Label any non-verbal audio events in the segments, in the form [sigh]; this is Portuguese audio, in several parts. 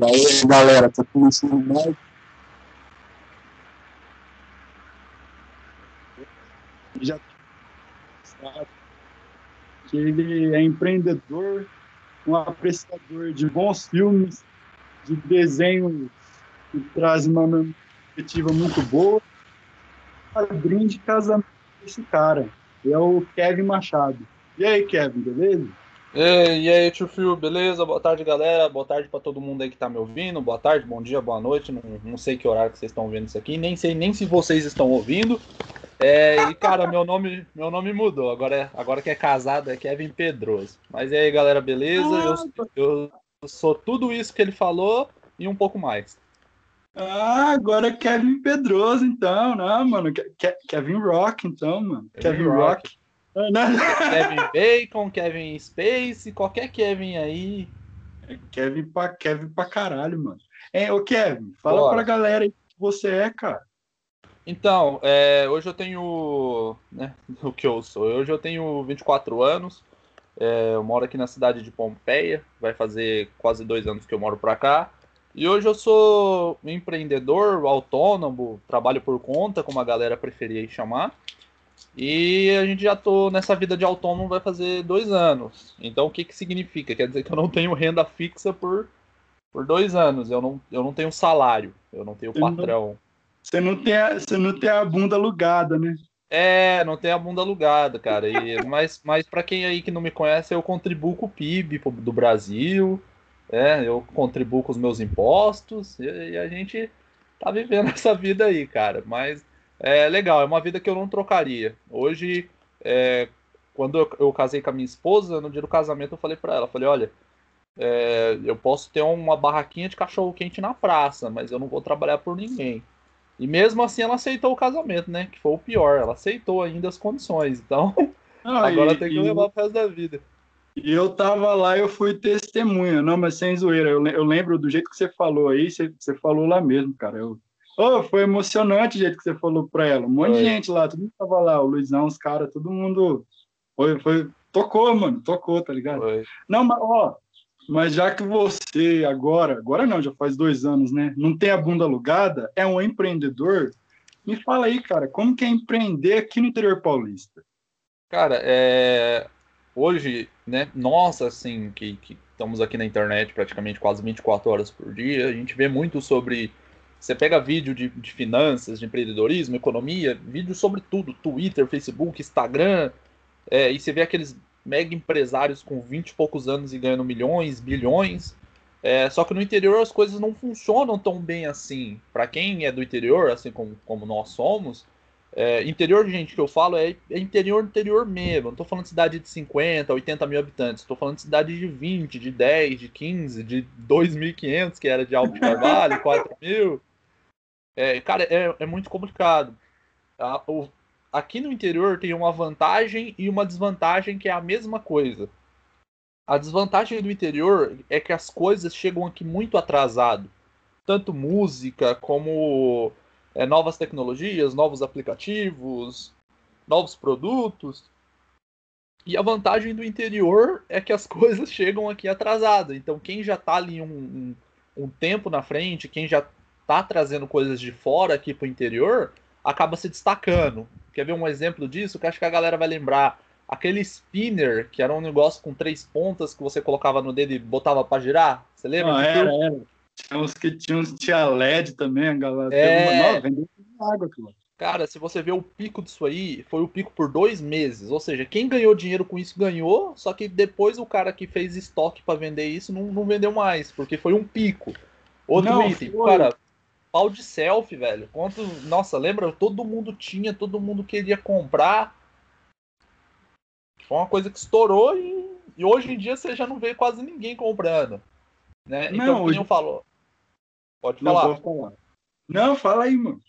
Aí, galera, tá começando mais. Já que ele é empreendedor, um apreciador de bons filmes, de desenhos que trazem uma perspectiva muito boa. Padrinho de casamento desse cara é o Kevin Machado. E aí, Kevin, beleza? E, e aí, tio Fio, beleza? Boa tarde, galera. Boa tarde para todo mundo aí que tá me ouvindo. Boa tarde, bom dia, boa noite. Não, não sei que horário que vocês estão vendo isso aqui, nem sei nem se vocês estão ouvindo. É, e cara, meu nome, meu nome mudou. Agora, é, agora que é casado é Kevin Pedroso. Mas e aí, galera, beleza? Eu, eu, eu sou tudo isso que ele falou e um pouco mais. Ah, agora é Kevin Pedroso, então, né, mano? Ke Kevin Rock, então, mano. Kevin, Kevin Rock. Rock. Kevin Bacon, Kevin Space, qualquer Kevin aí. Kevin pra, Kevin pra caralho, mano. É, ô Kevin, fala Bora. pra galera aí que você é, cara. Então, é, hoje eu tenho. Né, o que eu sou? Hoje eu tenho 24 anos. É, eu moro aqui na cidade de Pompeia. Vai fazer quase dois anos que eu moro pra cá. E hoje eu sou empreendedor, autônomo, trabalho por conta, como a galera preferia chamar. E a gente já tô nessa vida de autônomo vai fazer dois anos. Então o que que significa? Quer dizer que eu não tenho renda fixa por, por dois anos. Eu não, eu não tenho salário, eu não tenho patrão. Você não, tem a, você não tem a bunda alugada, né? É, não tem a bunda alugada, cara. E, [laughs] mas mas para quem aí que não me conhece, eu contribuo com o PIB do Brasil. É, eu contribuo com os meus impostos e, e a gente tá vivendo [laughs] essa vida aí, cara. Mas é legal, é uma vida que eu não trocaria. Hoje, é, quando eu, eu, casei com a minha esposa, no dia do casamento eu falei para ela, falei, olha, é, eu posso ter uma barraquinha de cachorro quente na praça, mas eu não vou trabalhar por ninguém. E mesmo assim ela aceitou o casamento, né? Que foi o pior, ela aceitou ainda as condições. Então, ah, [laughs] agora e, tem que levar pro resto da vida. E eu tava lá, eu fui testemunha, não, mas sem zoeira. Eu, eu lembro do jeito que você falou aí, você, você falou lá mesmo, cara. Eu, Oh, foi emocionante o jeito que você falou para ela. Um monte foi. de gente lá, todo mundo tava lá, o Luizão, os caras, todo mundo. Foi, foi, tocou, mano, tocou, tá ligado? Foi. Não, mas, ó, mas já que você agora, agora não, já faz dois anos, né? Não tem a bunda alugada, é um empreendedor. Me fala aí, cara, como que é empreender aqui no interior paulista? Cara, é... hoje, né, nós, assim, que, que estamos aqui na internet praticamente quase 24 horas por dia, a gente vê muito sobre você pega vídeo de, de finanças, de empreendedorismo, economia, vídeo sobre tudo, Twitter, Facebook, Instagram, é, e você vê aqueles mega empresários com 20 e poucos anos e ganhando milhões, bilhões. É, só que no interior as coisas não funcionam tão bem assim. Para quem é do interior, assim como, como nós somos, é, interior, gente, que eu falo é, é interior, interior mesmo. Não tô falando de cidade de 50, 80 mil habitantes. Tô falando de cidade de 20, de 10, de 15, de 2.500, que era de Alto Carvalho, 4 [laughs] mil. É, cara, é, é muito complicado. A, o, aqui no interior tem uma vantagem e uma desvantagem que é a mesma coisa. A desvantagem do interior é que as coisas chegam aqui muito atrasado. Tanto música como é, novas tecnologias, novos aplicativos, novos produtos. E a vantagem do interior é que as [laughs] coisas chegam aqui atrasadas. Então quem já está ali um, um, um tempo na frente, quem já tá trazendo coisas de fora aqui pro interior, acaba se destacando. Quer ver um exemplo disso? Que acho que a galera vai lembrar. Aquele spinner, que era um negócio com três pontas que você colocava no dedo e botava para girar. Você lembra? Não, era, era. Tinha uns que tinham, tinha LED também, a galera. É... Uma... vendeu água aquilo. Cara, se você ver o pico disso aí, foi o pico por dois meses. Ou seja, quem ganhou dinheiro com isso ganhou, só que depois o cara que fez estoque para vender isso não, não vendeu mais, porque foi um pico. Outro não, item, foi. cara, pau de selfie, velho. Quanto, nossa, lembra? Todo mundo tinha, todo mundo queria comprar. Foi uma coisa que estourou e, e hoje em dia você já não vê quase ninguém comprando. Né? Então, não, hoje... falou. Pode falar. Não, falar. Não, fala aí, mano.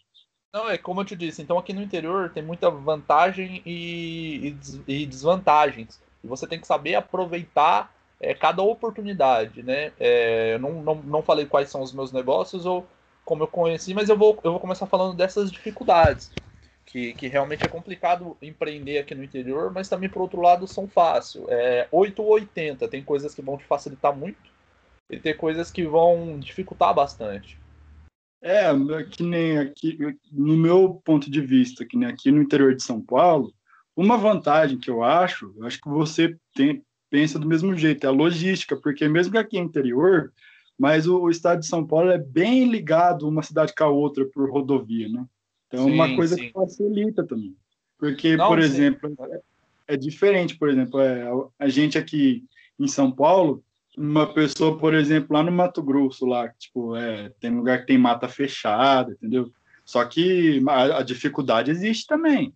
Não, é como eu te disse, então aqui no interior tem muita vantagem e, e, e desvantagens. E você tem que saber aproveitar é, cada oportunidade, né? É, eu não, não, não falei quais são os meus negócios ou como eu conheci, mas eu vou, eu vou começar falando dessas dificuldades. Que, que realmente é complicado empreender aqui no interior, mas também, por outro lado, são fácil. É 8 ou 80, tem coisas que vão te facilitar muito e ter coisas que vão dificultar bastante. É, que nem aqui, no meu ponto de vista, que nem aqui no interior de São Paulo, uma vantagem que eu acho, eu acho que você tem, pensa do mesmo jeito, é a logística, porque mesmo que aqui é interior, mas o, o, estado de São Paulo é bem ligado uma cidade com a outra por rodovia, né? Então, é sim, uma coisa sim. que facilita também. Porque, Não, por sim. exemplo, é, é, diferente, por exemplo, é, a gente aqui em São Paulo, uma pessoa, por exemplo, lá no Mato Grosso, lá, tipo, é, tem lugar que tem mata fechada, entendeu? Só que a, a dificuldade existe também.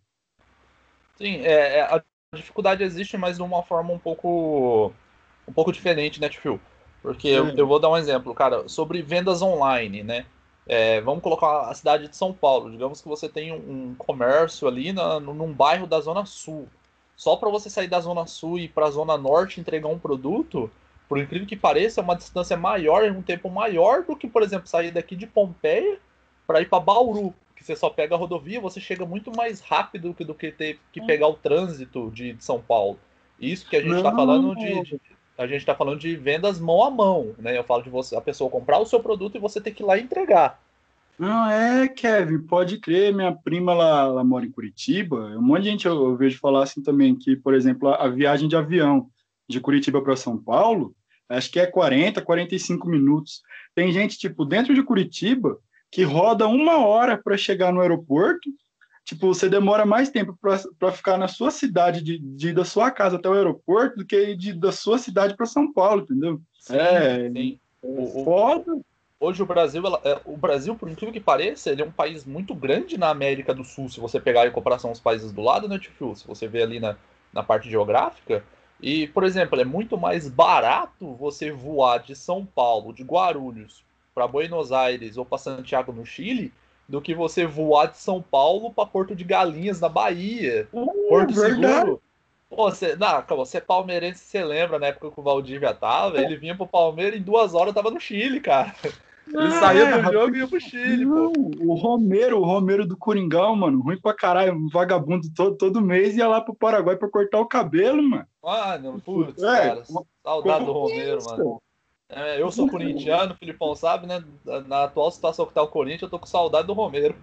Sim, é, é, a dificuldade existe, mas de uma forma um pouco um pouco diferente, né, Tio? Porque eu, eu, vou dar um exemplo, cara, sobre vendas online, né? É, vamos colocar a cidade de São Paulo. Digamos que você tem um, um comércio ali na, num bairro da Zona Sul. Só para você sair da Zona Sul e ir para a Zona Norte entregar um produto, por incrível que pareça, é uma distância maior, é um tempo maior do que, por exemplo, sair daqui de Pompeia para ir para Bauru que você só pega a rodovia, você chega muito mais rápido do que ter que hum. pegar o trânsito de, de São Paulo. Isso que a gente está falando de, de, a gente está falando de vendas mão a mão, né? Eu falo de você, a pessoa comprar o seu produto e você ter que ir lá entregar. Não, é, Kevin, pode crer, minha prima lá, ela mora em Curitiba, um monte de gente eu, eu vejo falar assim também, que, por exemplo, a, a viagem de avião de Curitiba para São Paulo, acho que é 40, 45 minutos. Tem gente, tipo, dentro de Curitiba, que roda uma hora para chegar no aeroporto. Tipo, você demora mais tempo para ficar na sua cidade, de, de da sua casa até o aeroporto, do que de, da sua cidade para São Paulo, entendeu? Sim, é, sim. É foda. Hoje o Brasil, ela, é, o Brasil, por incrível que pareça, ele é um país muito grande na América do Sul, se você pegar em comparação aos países do lado, né, Tio? Se você vê ali na, na parte geográfica. E, por exemplo, é muito mais barato você voar de São Paulo, de Guarulhos, para Buenos Aires ou para Santiago no Chile do que você voar de São Paulo para Porto de Galinhas na Bahia. Uh, Porto verdade. Seguro. Pô, você, não, você é palmeirense, você lembra na época que o Valdívia tava? Ele vinha pro Palmeiras em duas horas tava no Chile, cara. Ele saía do jogo e ia pro Chile, não, pô. O Romero, o Romero do Coringão, mano, ruim pra caralho, um vagabundo todo, todo mês ia lá pro Paraguai pra cortar o cabelo, mano. Mano, putz, é, cara, saudade do Romero, isso? mano. É, eu sou corintiano, o Filipão sabe, né? Na atual situação que tá o Corinthians, eu tô com saudade do Romero.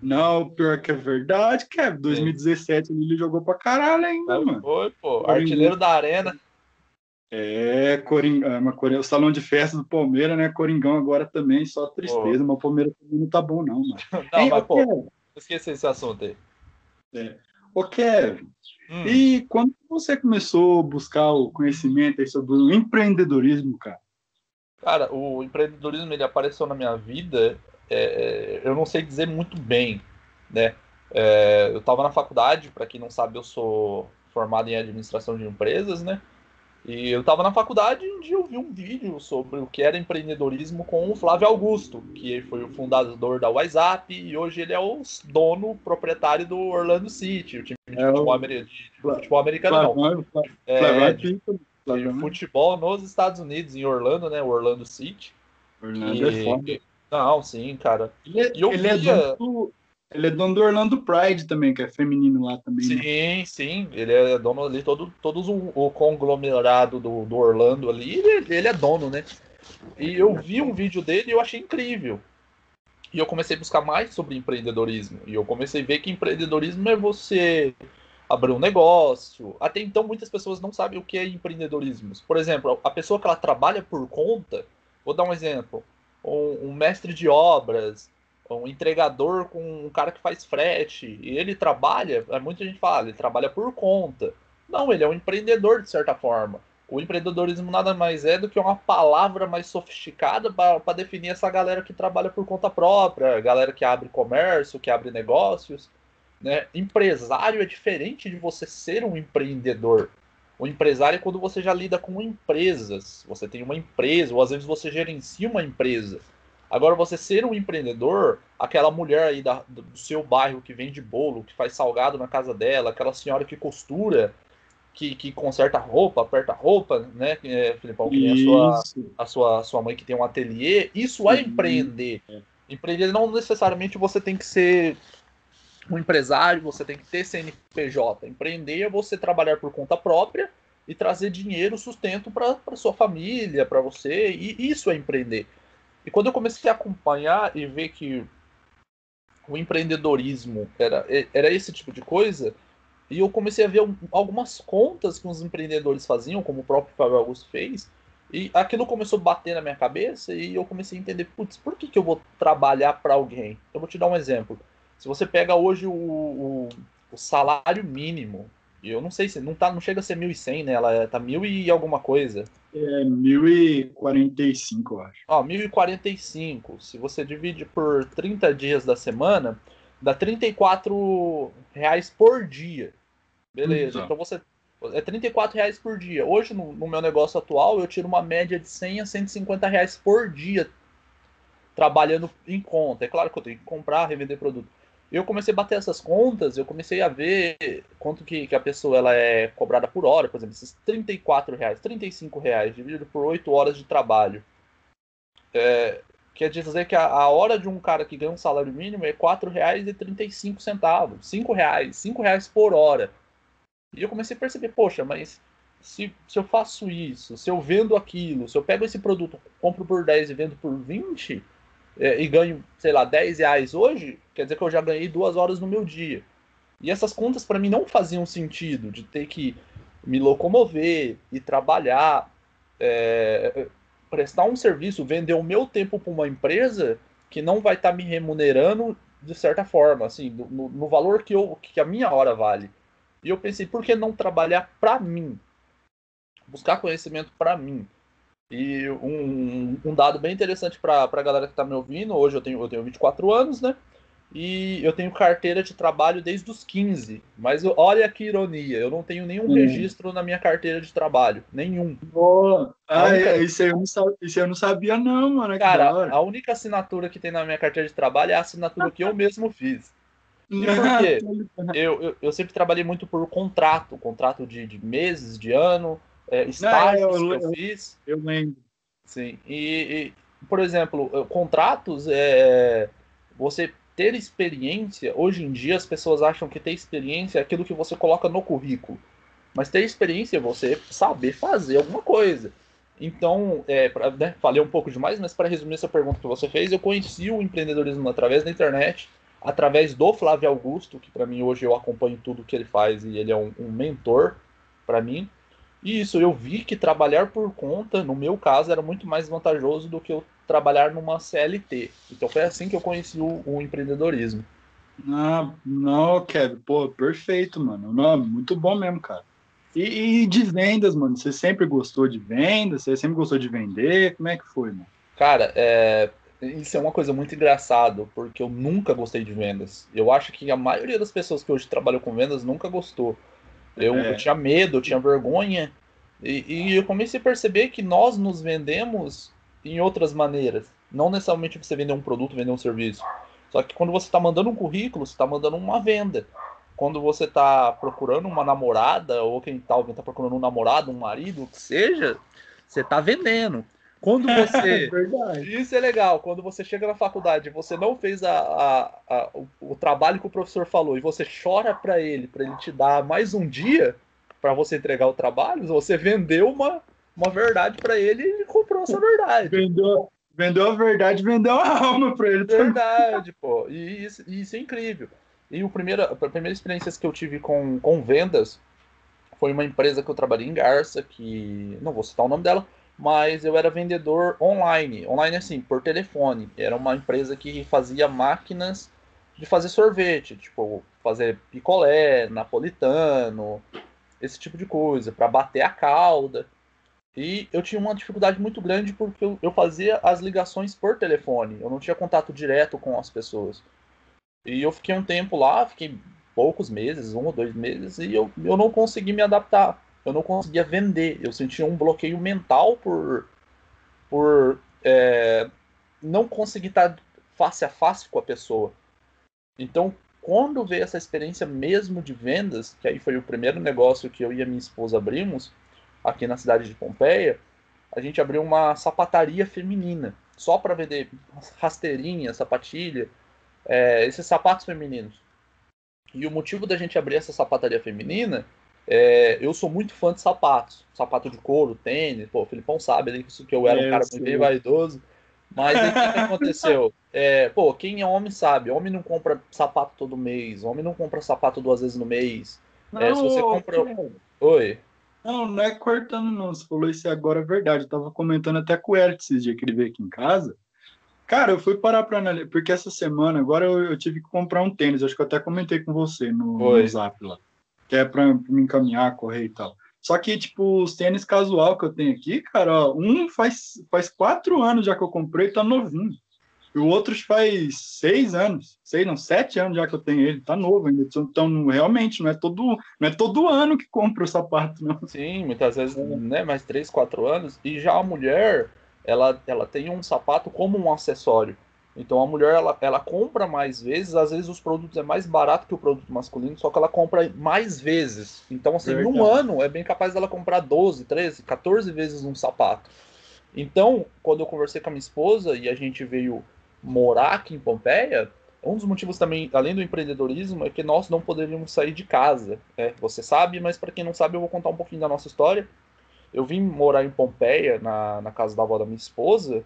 Não, pior que é verdade, Kevin. 2017 ele jogou pra caralho ainda, é, mano. Foi, pô. Artilheiro da arena. É, Coringão, é o salão de festa do Palmeiras, né? Coringão agora também, só tristeza, pô. mas o Palmeiras também não tá bom, não, mano. [laughs] não, Ei, mas, pô, Kevin. esqueci esse assunto aí. É. Ô, Kevin, hum. e quando você começou a buscar o conhecimento sobre o empreendedorismo, cara? Cara, o empreendedorismo ele apareceu na minha vida, é, é eu não sei dizer muito bem, né? É, eu estava na faculdade, para quem não sabe, eu sou formado em administração de empresas, né? E eu estava na faculdade e um dia eu vi um vídeo sobre o que era empreendedorismo com o Flávio Augusto, que foi o fundador da WhatsApp e hoje ele é o dono, proprietário do Orlando City, o time de, é futebol, o... de, de futebol americano. Flávio, não. É, de, de futebol nos Estados Unidos, em Orlando, né? O Orlando City. Orlando e... é foda. Não, sim, cara. Ele, é, ele é via... é dono ele é dono do Orlando Pride também, que é feminino lá também. Sim, né? sim. Ele é dono ali, todo, todos o, o conglomerado do, do Orlando ali, ele, ele, é dono, né? E eu vi um vídeo dele e eu achei incrível. E eu comecei a buscar mais sobre empreendedorismo. E eu comecei a ver que empreendedorismo é você abrir um negócio. Até então, muitas pessoas não sabem o que é empreendedorismo. Por exemplo, a pessoa que ela trabalha por conta, vou dar um exemplo, um, um mestre de obras, um entregador com um cara que faz frete, e ele trabalha, é, muita gente fala, ele trabalha por conta. Não, ele é um empreendedor de certa forma. O empreendedorismo nada mais é do que uma palavra mais sofisticada para definir essa galera que trabalha por conta própria, galera que abre comércio, que abre negócios. Né? Empresário é diferente de você ser um empreendedor. O empresário é quando você já lida com empresas. Você tem uma empresa, ou às vezes você gerencia uma empresa. Agora, você ser um empreendedor, aquela mulher aí da, do seu bairro que vende bolo, que faz salgado na casa dela, aquela senhora que costura, que, que conserta roupa, aperta roupa, né, é, Filipão, que a sua, a sua, sua mãe que tem um ateliê, isso é uhum. empreender. Empreender não necessariamente você tem que ser um empresário, você tem que ter CNPJ. Empreender é você trabalhar por conta própria e trazer dinheiro, sustento para sua família, para você, e isso é empreender. E quando eu comecei a acompanhar e ver que o empreendedorismo era, era esse tipo de coisa, e eu comecei a ver algumas contas que os empreendedores faziam, como o próprio Fábio Augusto fez, e aquilo começou a bater na minha cabeça e eu comecei a entender, putz, por que, que eu vou trabalhar para alguém? Eu vou te dar um exemplo. Se você pega hoje o, o, o salário mínimo e eu não sei se não tá, não chega a ser 1.100, né? Ela tá mil e alguma coisa. É 1.045, eu acho. Ó, 1.045. Se você divide por 30 dias da semana, dá 34 reais por dia. Beleza. Então você é 34 reais por dia. Hoje, no, no, meu negócio atual, eu tiro uma média de 100 a 150 reais por dia trabalhando em conta. É claro que eu tenho que comprar, revender produto eu comecei a bater essas contas, eu comecei a ver quanto que, que a pessoa ela é cobrada por hora, por exemplo, esses 34 reais, 35 reais, dividido por 8 horas de trabalho. É, quer dizer que a, a, hora de um cara que ganha um salário mínimo é R$ 4,35, 5 reais, 5 reais por hora. E eu comecei a perceber, poxa, mas se, se eu faço isso, se eu vendo aquilo, se eu pego esse produto, compro por 10 e vendo por 20, é, e ganho, sei lá, 10 reais hoje, quer dizer que eu já ganhei duas horas no meu dia. E essas contas para mim não faziam sentido, de ter que me locomover e trabalhar, é, prestar um serviço, vender o meu tempo para uma empresa que não vai estar tá me remunerando de certa forma, assim, no, no, valor que, eu, que a minha hora vale. E eu pensei, por que não trabalhar para mim? Buscar conhecimento para mim. E um, um dado bem interessante para a galera que está me ouvindo, hoje eu tenho, eu tenho 24 anos, né? E eu tenho carteira de trabalho desde os 15. Mas olha que ironia, eu não tenho nenhum hum. registro na minha carteira de trabalho. Nenhum. Boa. Ah, única... é, isso, eu não sabia, isso eu não sabia, não, mano. Cara, a única assinatura que tem na minha carteira de trabalho é a assinatura que eu mesmo fiz. E por [laughs] quê? eu, eu, eu sempre trabalhei muito por contrato, contrato de, de meses, de ano é, estágios Não, eu, que eu, eu, fiz. Eu lembro. Sim. E, e por exemplo, contratos, é, você ter experiência, hoje em dia as pessoas acham que ter experiência é aquilo que você coloca no currículo. Mas ter experiência é você saber fazer alguma coisa. Então, é, pra, né, falei um pouco demais, mas para resumir essa pergunta que você fez, eu conheci o empreendedorismo através da internet, através do Flávio Augusto, que para mim hoje eu acompanho tudo que ele faz e ele é um, um mentor para mim. E isso, eu vi que trabalhar por conta, no meu caso, era muito mais vantajoso do que eu trabalhar numa CLT. Então foi assim que eu conheci o, o empreendedorismo. Ah, não, Kevin, pô, perfeito, mano. Não, muito bom mesmo, cara. E, e, de vendas, mano? Você sempre gostou de vendas? Você sempre gostou de vender? Como é que foi, mano? Cara, é, isso é uma coisa muito engraçada, porque eu nunca gostei de vendas. Eu acho que a maioria das pessoas que hoje trabalham com vendas nunca gostou. Eu, é. eu tinha medo, eu tinha vergonha. E, e, eu comecei a perceber que nós nos vendemos em outras maneiras. Não necessariamente você vender um produto, vender um serviço. Só que quando você está mandando um currículo, você está mandando uma venda. Quando você está procurando uma namorada, ou quem tal, está procurando um namorado, um marido, o que seja, você está vendendo. Quando [laughs] você. É isso é legal. Quando você chega na faculdade você não fez a, a, a o, o, trabalho que o professor falou e você chora para ele, para ele te dar mais um dia para você entregar o trabalho, você vendeu uma, uma verdade para ele e comprou essa verdade. Vendeu, vendeu a verdade, vendeu a alma para ele. Verdade, pô. E isso, isso é incrível. E o primeiro, a primeira experiência que eu tive com, com vendas foi uma empresa que eu trabalhei em Garça, que não vou citar o nome dela, mas eu era vendedor online, online assim, por telefone. Era uma empresa que fazia máquinas de fazer sorvete, tipo, fazer picolé, napolitano, esse tipo de coisa, para bater a calda. E eu tinha uma dificuldade muito grande porque eu, fazia as ligações por telefone, eu não tinha contato direto com as pessoas. E eu fiquei um tempo lá, fiquei poucos meses, um ou dois meses, e eu, eu não consegui me adaptar eu não conseguia vender. Eu sentia um bloqueio mental por, por é, não conseguir estar face a face com a pessoa. Então, quando veio essa experiência mesmo de vendas, que aí foi o primeiro negócio que eu e a minha esposa abrimos, aqui na cidade de Pompeia, a gente abriu uma sapataria feminina, só para vender rasteirinha, sapatilha, é, esses sapatos femininos. E o motivo da gente abrir essa sapataria feminina É, eu sou muito fã de sapatos, sapato de couro, tênis, pô, o Filipão sabe ali que eu era um é, cara muito vaidoso. Mas aí o que, que [laughs] aconteceu? É, pô, quem é homem sabe, homem não compra sapato todo mês, homem não compra sapato duas vezes no mês. Não, é, se você compra. Oi. Não, não é cortando, não. Você falou isso agora, é verdade. Eu tava comentando até com o Eric esses dias que ele veio aqui em casa. Cara, eu fui parar pra analisar, porque essa semana agora eu, eu, tive que comprar um tênis. Acho que eu até comentei com você no, no zap lá. Que é pra me encaminhar, correr e tal. Só que, tipo, os tênis casual que eu tenho aqui, cara, ó, um faz, faz quatro anos já que eu comprei, tá novinho. E o outro faz seis anos, seis, não, sete anos já que eu tenho ele, tá novo ainda. Então, realmente, não é todo, não é todo ano que compra o sapato, não. Sim, muitas vezes, é. né, mais três, quatro anos. E já a mulher, ela, ela tem um sapato como um acessório. Então a mulher ela, ela compra mais vezes, às vezes os produtos é mais barato que o produto masculino, só que ela compra mais vezes. Então, assim, em um ano é bem capaz dela comprar 12, 13, 14 vezes um sapato. Então, quando eu conversei com a minha esposa e a gente veio morar aqui em Pompeia, um dos motivos também, além do empreendedorismo, é que nós não poderíamos sair de casa. Né? Você sabe, mas para quem não sabe, eu vou contar um pouquinho da nossa história. Eu vim morar em Pompeia, na, na casa da avó da minha esposa,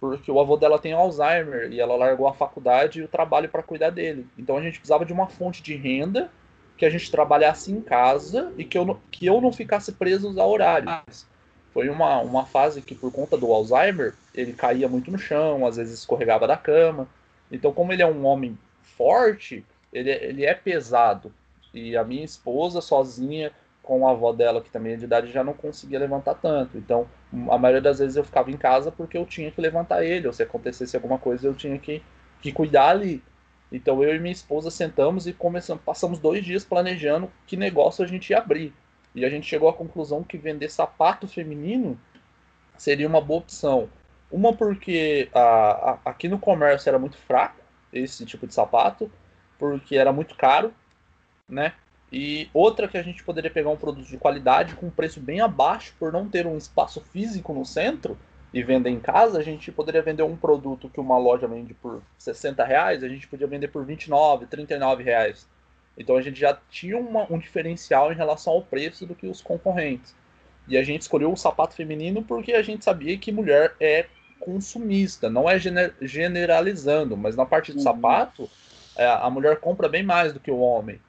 porque o avô dela tem Alzheimer e ela largou a faculdade e o trabalho para cuidar dele. Então a gente precisava de uma fonte de renda que a gente trabalhasse em casa e que eu não, que eu não ficasse preso a horários. Foi uma, uma fase que, por conta do Alzheimer, ele caía muito no chão, às vezes escorregava da cama. Então, como ele é um homem forte, ele, ele é pesado. E a minha esposa, sozinha, com a avó dela, que também é de idade, já não conseguia levantar tanto. Então, a maioria das vezes eu ficava em casa porque eu tinha que levantar ele, ou se acontecesse alguma coisa, eu tinha que, que cuidar ali. Então, eu e minha esposa sentamos e começamos, passamos dois dias planejando que negócio a gente ia abrir. E a gente chegou à conclusão que vender sapato feminino seria uma boa opção. Uma porque a, a, aqui no comércio era muito fraco esse tipo de sapato, porque era muito caro, né? E outra que a gente poderia pegar um produto de qualidade com um preço bem abaixo, por não ter um espaço físico no centro e vender em casa, a gente poderia vender um produto que uma loja vende por 60 reais, a gente podia vender por 29, 39 reais. Então a gente já tinha uma, um diferencial em relação ao preço do que os concorrentes. E a gente escolheu o sapato feminino porque a gente sabia que mulher é consumista, não é gener generalizando, mas na parte do uhum. sapato, é, a mulher compra bem mais do que o homem.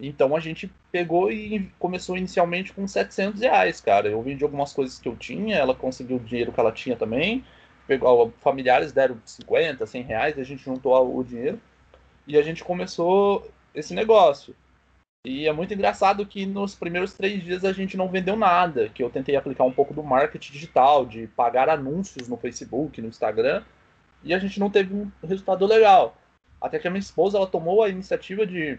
Então a gente pegou e começou inicialmente com 700 reais, cara. Eu vendi algumas coisas que eu tinha, ela conseguiu o dinheiro que ela tinha também. Pegou, familiares deram 50, 100 reais, a gente juntou o dinheiro e a gente começou esse negócio. E é muito engraçado que nos primeiros três dias a gente não vendeu nada, que eu tentei aplicar um pouco do marketing digital, de pagar anúncios no Facebook, no Instagram, e a gente não teve um resultado legal. Até que a minha esposa ela tomou a iniciativa de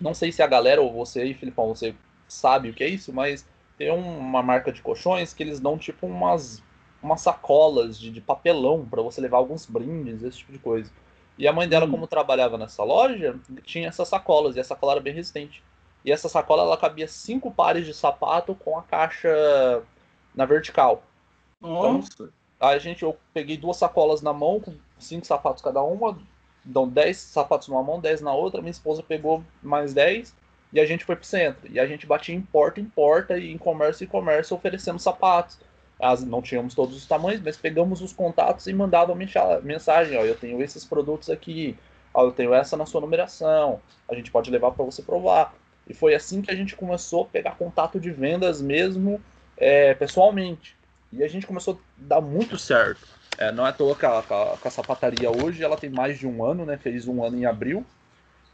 não sei se a galera ou você aí, Filipão, você sabe o que é isso, mas tem uma marca de colchões que eles dão tipo umas, umas sacolas de, de papelão para você levar alguns brindes, esse tipo de coisa. E a mãe dela, hum. como trabalhava nessa loja, tinha essas sacolas, e a sacola era bem resistente. E essa sacola ela cabia cinco pares de sapato com a caixa na vertical. Nossa! Então, a gente, eu peguei duas sacolas na mão, com cinco sapatos cada uma, dão 10 sapatos numa mão, 10 na outra, minha esposa pegou mais 10 e a gente foi pro centro. E a gente batia em porta em porta e em comércio em comércio oferecendo sapatos. As, não tínhamos todos os tamanhos, mas pegamos os contatos e mandava mensagem, ó, eu tenho esses produtos aqui, ó, eu tenho essa na sua numeração, a gente pode levar para você provar. E foi assim que a gente começou a pegar contato de vendas mesmo é, pessoalmente. E a gente começou a dar muito certo. É, não é à toa que a, a, a, sapataria hoje ela tem mais de um ano, né? Fez um ano em abril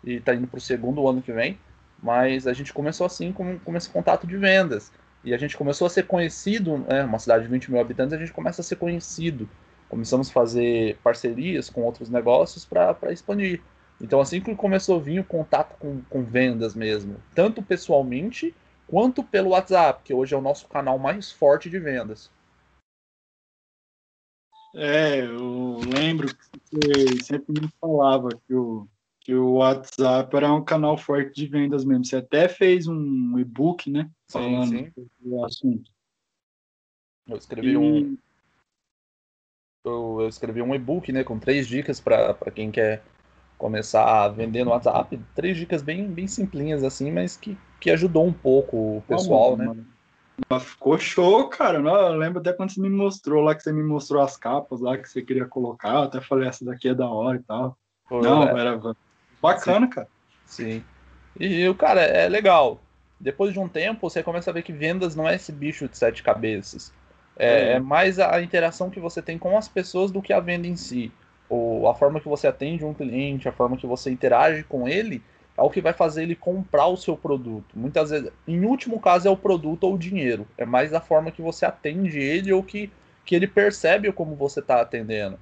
e está indo para o segundo ano que vem. Mas a gente começou assim com, com esse contato de vendas. E a gente começou a ser conhecido, né? Uma cidade de 20 mil habitantes, a gente começa a ser conhecido. Começamos a fazer parcerias com outros negócios para expandir. Então, assim que começou a vir o contato com, com vendas mesmo, tanto pessoalmente quanto pelo WhatsApp, que hoje é o nosso canal mais forte de vendas. É, eu lembro que você sempre me falava que o, que o WhatsApp era um canal forte de vendas mesmo. Você até fez um e-book, né? Falando sim, sim. do assunto. Eu escrevi e... um. Eu, eu, escrevi um e-book, né? Com três dicas para quem quer começar a vender no WhatsApp. Três dicas bem, bem simplinhas assim, mas que, que ajudou um pouco o pessoal, né? Mas ficou show, cara. Eu lembro até quando você me mostrou lá, que você me mostrou as capas lá que você queria colocar. Eu até falei, essa daqui é da hora e tal. Pô, Não, é. era bacana, Sim. cara. Sim. E, o cara, é legal. Depois de um tempo, você começa a ver que vendas não é esse bicho de sete cabeças. É, é. é mais a interação que você tem com as pessoas do que a venda em si ou a forma que você atende um cliente, a forma que você interage com ele, é o que vai fazer ele comprar o seu produto. Muitas vezes, em último caso, é o produto ou o dinheiro. É mais a forma que você atende ele ou que, que ele percebe como você está atendendo.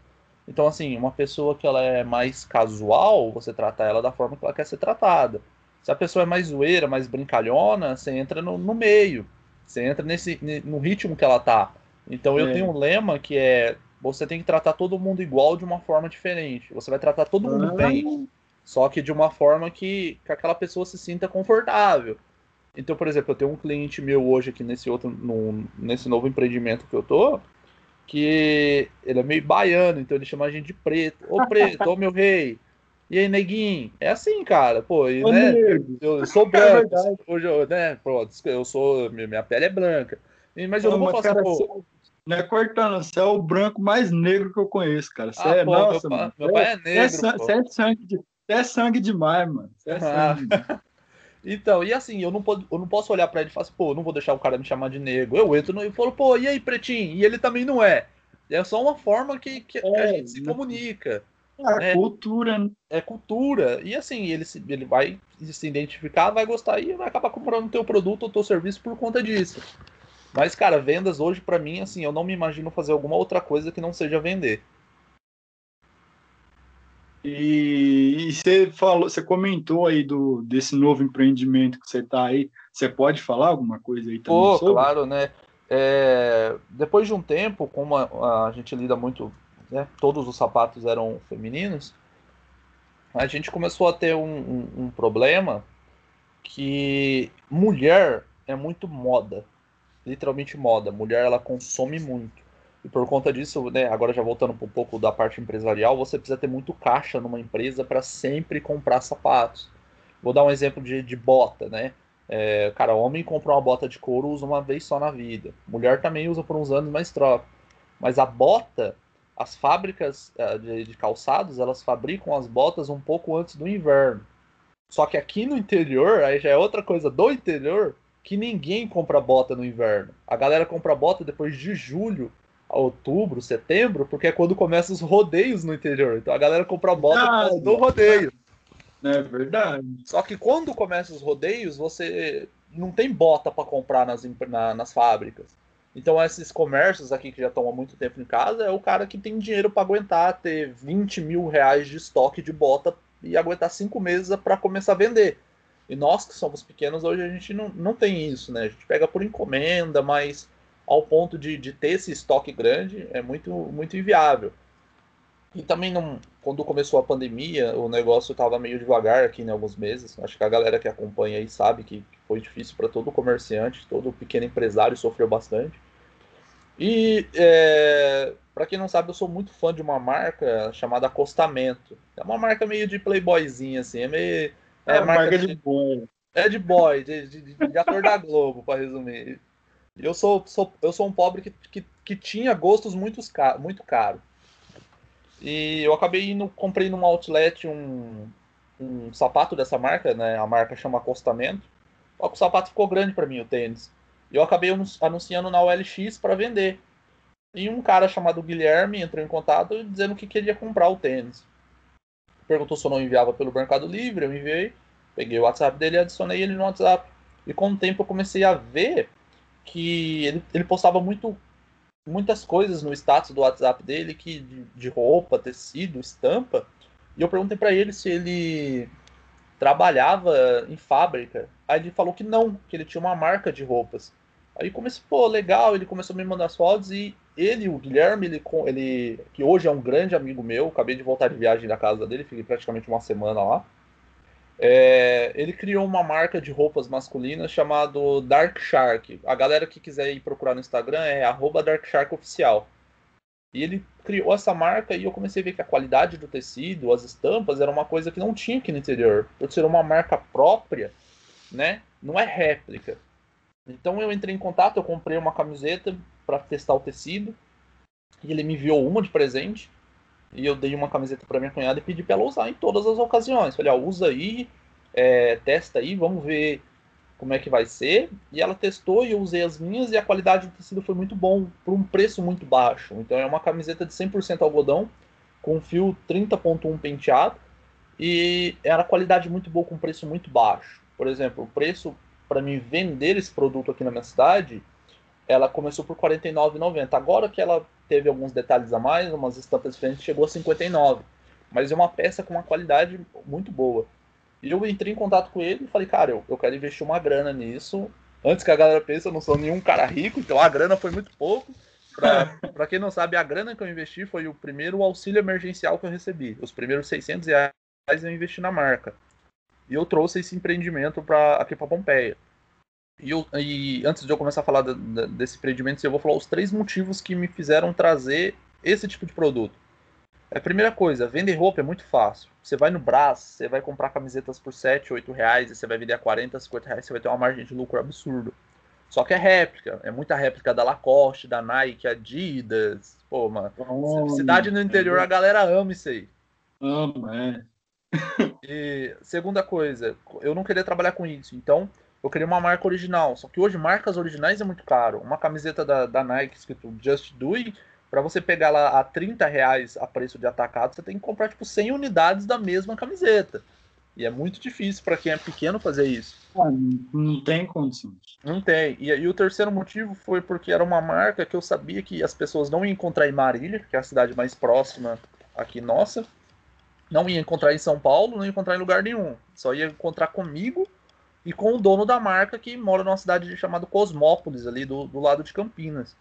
Então, assim, uma pessoa que ela é mais casual, você trata ela da forma que ela quer ser tratada. Se a pessoa é mais zoeira, mais brincalhona, você entra no, no meio. Você entra nesse, no ritmo que ela tá. Então eu é. tenho um lema que é você tem que tratar todo mundo igual de uma forma diferente. Você vai tratar todo mundo ah. bem, só que de uma forma que, que aquela pessoa se sinta confortável. Então, por exemplo, eu tenho um cliente meu hoje aqui nesse outro, no, nesse novo empreendimento que eu tô, que ele é meio baiano, então ele chama a gente de preto. Ô preto, ô meu rei. E aí, neguinho? É assim, cara. Pô, e, né? Eu, sou [laughs] é branco. É hoje, eu, né? Pronto, eu sou. Minha pele é branca. Mas eu não, não vou falar assim. Não é cortando, você é o branco mais negro que eu conheço, cara. Você ah, é, pô, nossa, meu, mano. Meu pai é, é negro. Você é, é, sangue, de, é sangue demais, mano. Você é ah. sangue. Então, e assim, eu não, eu não posso olhar para ele e falar assim, pô, não vou deixar o cara me chamar de negro. Eu entro no, e falo, pô, e aí, pretinho? E ele também não é. É só uma forma que, que, é, que a gente se comunica. É, é cultura, né? É cultura. E assim, ele, se, ele vai se identificar, vai gostar e vai acabar comprando o teu produto ou teu serviço por conta disso. Mas, cara, vendas hoje, para mim, assim, eu não me imagino fazer alguma outra coisa que não seja vender. E, e você falou, você comentou aí do desse novo empreendimento que você tá aí. Você pode falar alguma coisa aí também? Pô, sobre? claro, né? É, depois de um tempo, como a, a gente lida muito, né, todos os sapatos eram femininos, a gente começou a ter um, um, um problema que mulher é muito moda literalmente moda. Mulher ela consome muito. E por conta disso, né, agora já voltando um pouco da parte empresarial, você precisa ter muito caixa numa empresa para sempre comprar sapatos. Vou dar um exemplo de, de bota, né? É, cara, homem compra uma bota de couro usa uma vez só na vida. Mulher também usa por uns anos, mas troca. Mas a bota, as fábricas uh, de, de calçados, elas fabricam as botas um pouco antes do inverno. Só que aqui no interior, aí já é outra coisa do interior, que ninguém compra bota no inverno. A galera compra bota depois de julho outubro, setembro, porque é quando começam os rodeios no interior. Então a galera compra bota ah, do rodeio. É verdade. Só que quando começam os rodeios, você não tem bota para comprar nas, na, nas fábricas. Então esses comércios aqui que já estão há muito tempo em casa é o cara que tem dinheiro para aguentar ter 20 mil reais de estoque de bota e aguentar cinco meses para começar a vender. E nós que somos pequenos, hoje a gente não, não tem isso, né? A gente pega por encomenda, mas ao ponto de, de ter esse estoque grande é muito, muito inviável. E também, não, quando começou a pandemia, o negócio estava meio devagar aqui em alguns meses. Acho que a galera que acompanha aí sabe que foi difícil para todo comerciante, todo pequeno empresário sofreu bastante. E é, para quem não sabe, eu sou muito fã de uma marca chamada Acostamento. É uma marca meio de playboyzinha, assim, é meio é, é marca, de, de boy. É de boy, de, de, de ator da Globo, para resumir. Eu sou, sou, eu sou um pobre que, que, que tinha gostos muito, muito caros. E eu acabei indo, comprei num outlet um, um sapato dessa marca, né? A marca chama Acostamento. Só que o sapato ficou grande para mim, o tênis. E eu acabei anunciando na OLX para vender. E um cara chamado Guilherme entrou em contato dizendo que queria comprar o tênis perguntou se eu não enviava pelo Mercado Livre, eu enviei, peguei o WhatsApp dele e adicionei ele no WhatsApp. E com o tempo eu comecei a ver que ele, ele postava muito muitas coisas no status do WhatsApp dele que de, de roupa, tecido, estampa. E eu perguntei para ele se ele trabalhava em fábrica. Aí ele falou que não, que ele tinha uma marca de roupas. Aí comecei, pô, legal, ele começou a me mandar as fotos e ele, o Guilherme, ele, ele, que hoje é um grande amigo meu, acabei de voltar de viagem da casa dele, fiquei praticamente uma semana lá. É, ele criou uma marca de roupas masculinas chamado Dark Shark. A galera que quiser ir procurar no Instagram é @DarkSharkOficial. E ele criou essa marca e eu comecei a ver que a qualidade do tecido, as estampas, era uma coisa que não tinha aqui no interior. Por ser uma marca própria, né? Não é réplica. Então eu entrei em contato, eu comprei uma camiseta para testar o tecido. E ele me enviou uma de presente. E eu dei uma camiseta para minha cunhada e pedi para ela usar em todas as ocasiões. Falei, ó, usa aí, é, testa aí, vamos ver como é que vai ser. E ela testou e eu usei as minhas e a qualidade do tecido foi muito bom, por um preço muito baixo. Então é uma camiseta de 100% algodão, com fio 30.1 penteado, e era qualidade muito boa com preço muito baixo. Por exemplo, o preço para mim vender esse produto aqui na minha cidade, ela começou por R$ 49,90. Agora que ela teve alguns detalhes a mais, umas estampas diferentes, chegou a 59. Mas é uma peça com uma qualidade muito boa. E eu entrei em contato com ele e falei, cara, eu, eu quero investir uma grana nisso. Antes que a galera pense, eu não sou nenhum cara rico, então a grana foi muito pouco. Para [laughs] quem não sabe, a grana que eu investi foi o primeiro auxílio emergencial que eu recebi. Os primeiros 600 reais eu investi na marca. E eu trouxe esse empreendimento para aqui para Pompeia. E, eu, e, antes de eu começar a falar de, de, desse empreendimento, eu vou falar os três motivos que me fizeram trazer esse tipo de produto. A primeira coisa, vender roupa é muito fácil. Você vai no Brás, você vai comprar camisetas por 7, 8 reais e você vai vender a 40, 50 reais, você vai ter uma margem de lucro absurdo. Só que é réplica, é muita réplica da Lacoste, da Nike, Adidas. Pô, mano, oh, cidade no interior, é... a galera ama isso aí. Ama, é. e segunda coisa, eu não queria trabalhar com isso, então eu queria uma marca original. Só que hoje marcas originais é muito caro. Uma camiseta da, da Nike escrito Just Do It para você pegar lá a 30 reais a preço de atacado, você tem que comprar tipo 100 unidades da mesma camiseta. E é muito difícil para quem é pequeno fazer isso. Ah, não tem condições. Não tem. E, e, o terceiro motivo foi porque era uma marca que eu sabia que as pessoas não iam encontrar em Marília, que é a cidade mais próxima aqui nossa. Não ia encontrar em São Paulo, não ia encontrar em lugar nenhum. Só ia encontrar comigo e com o dono da marca que mora numa cidade chamada Cosmópolis, ali do, do lado de Campinas.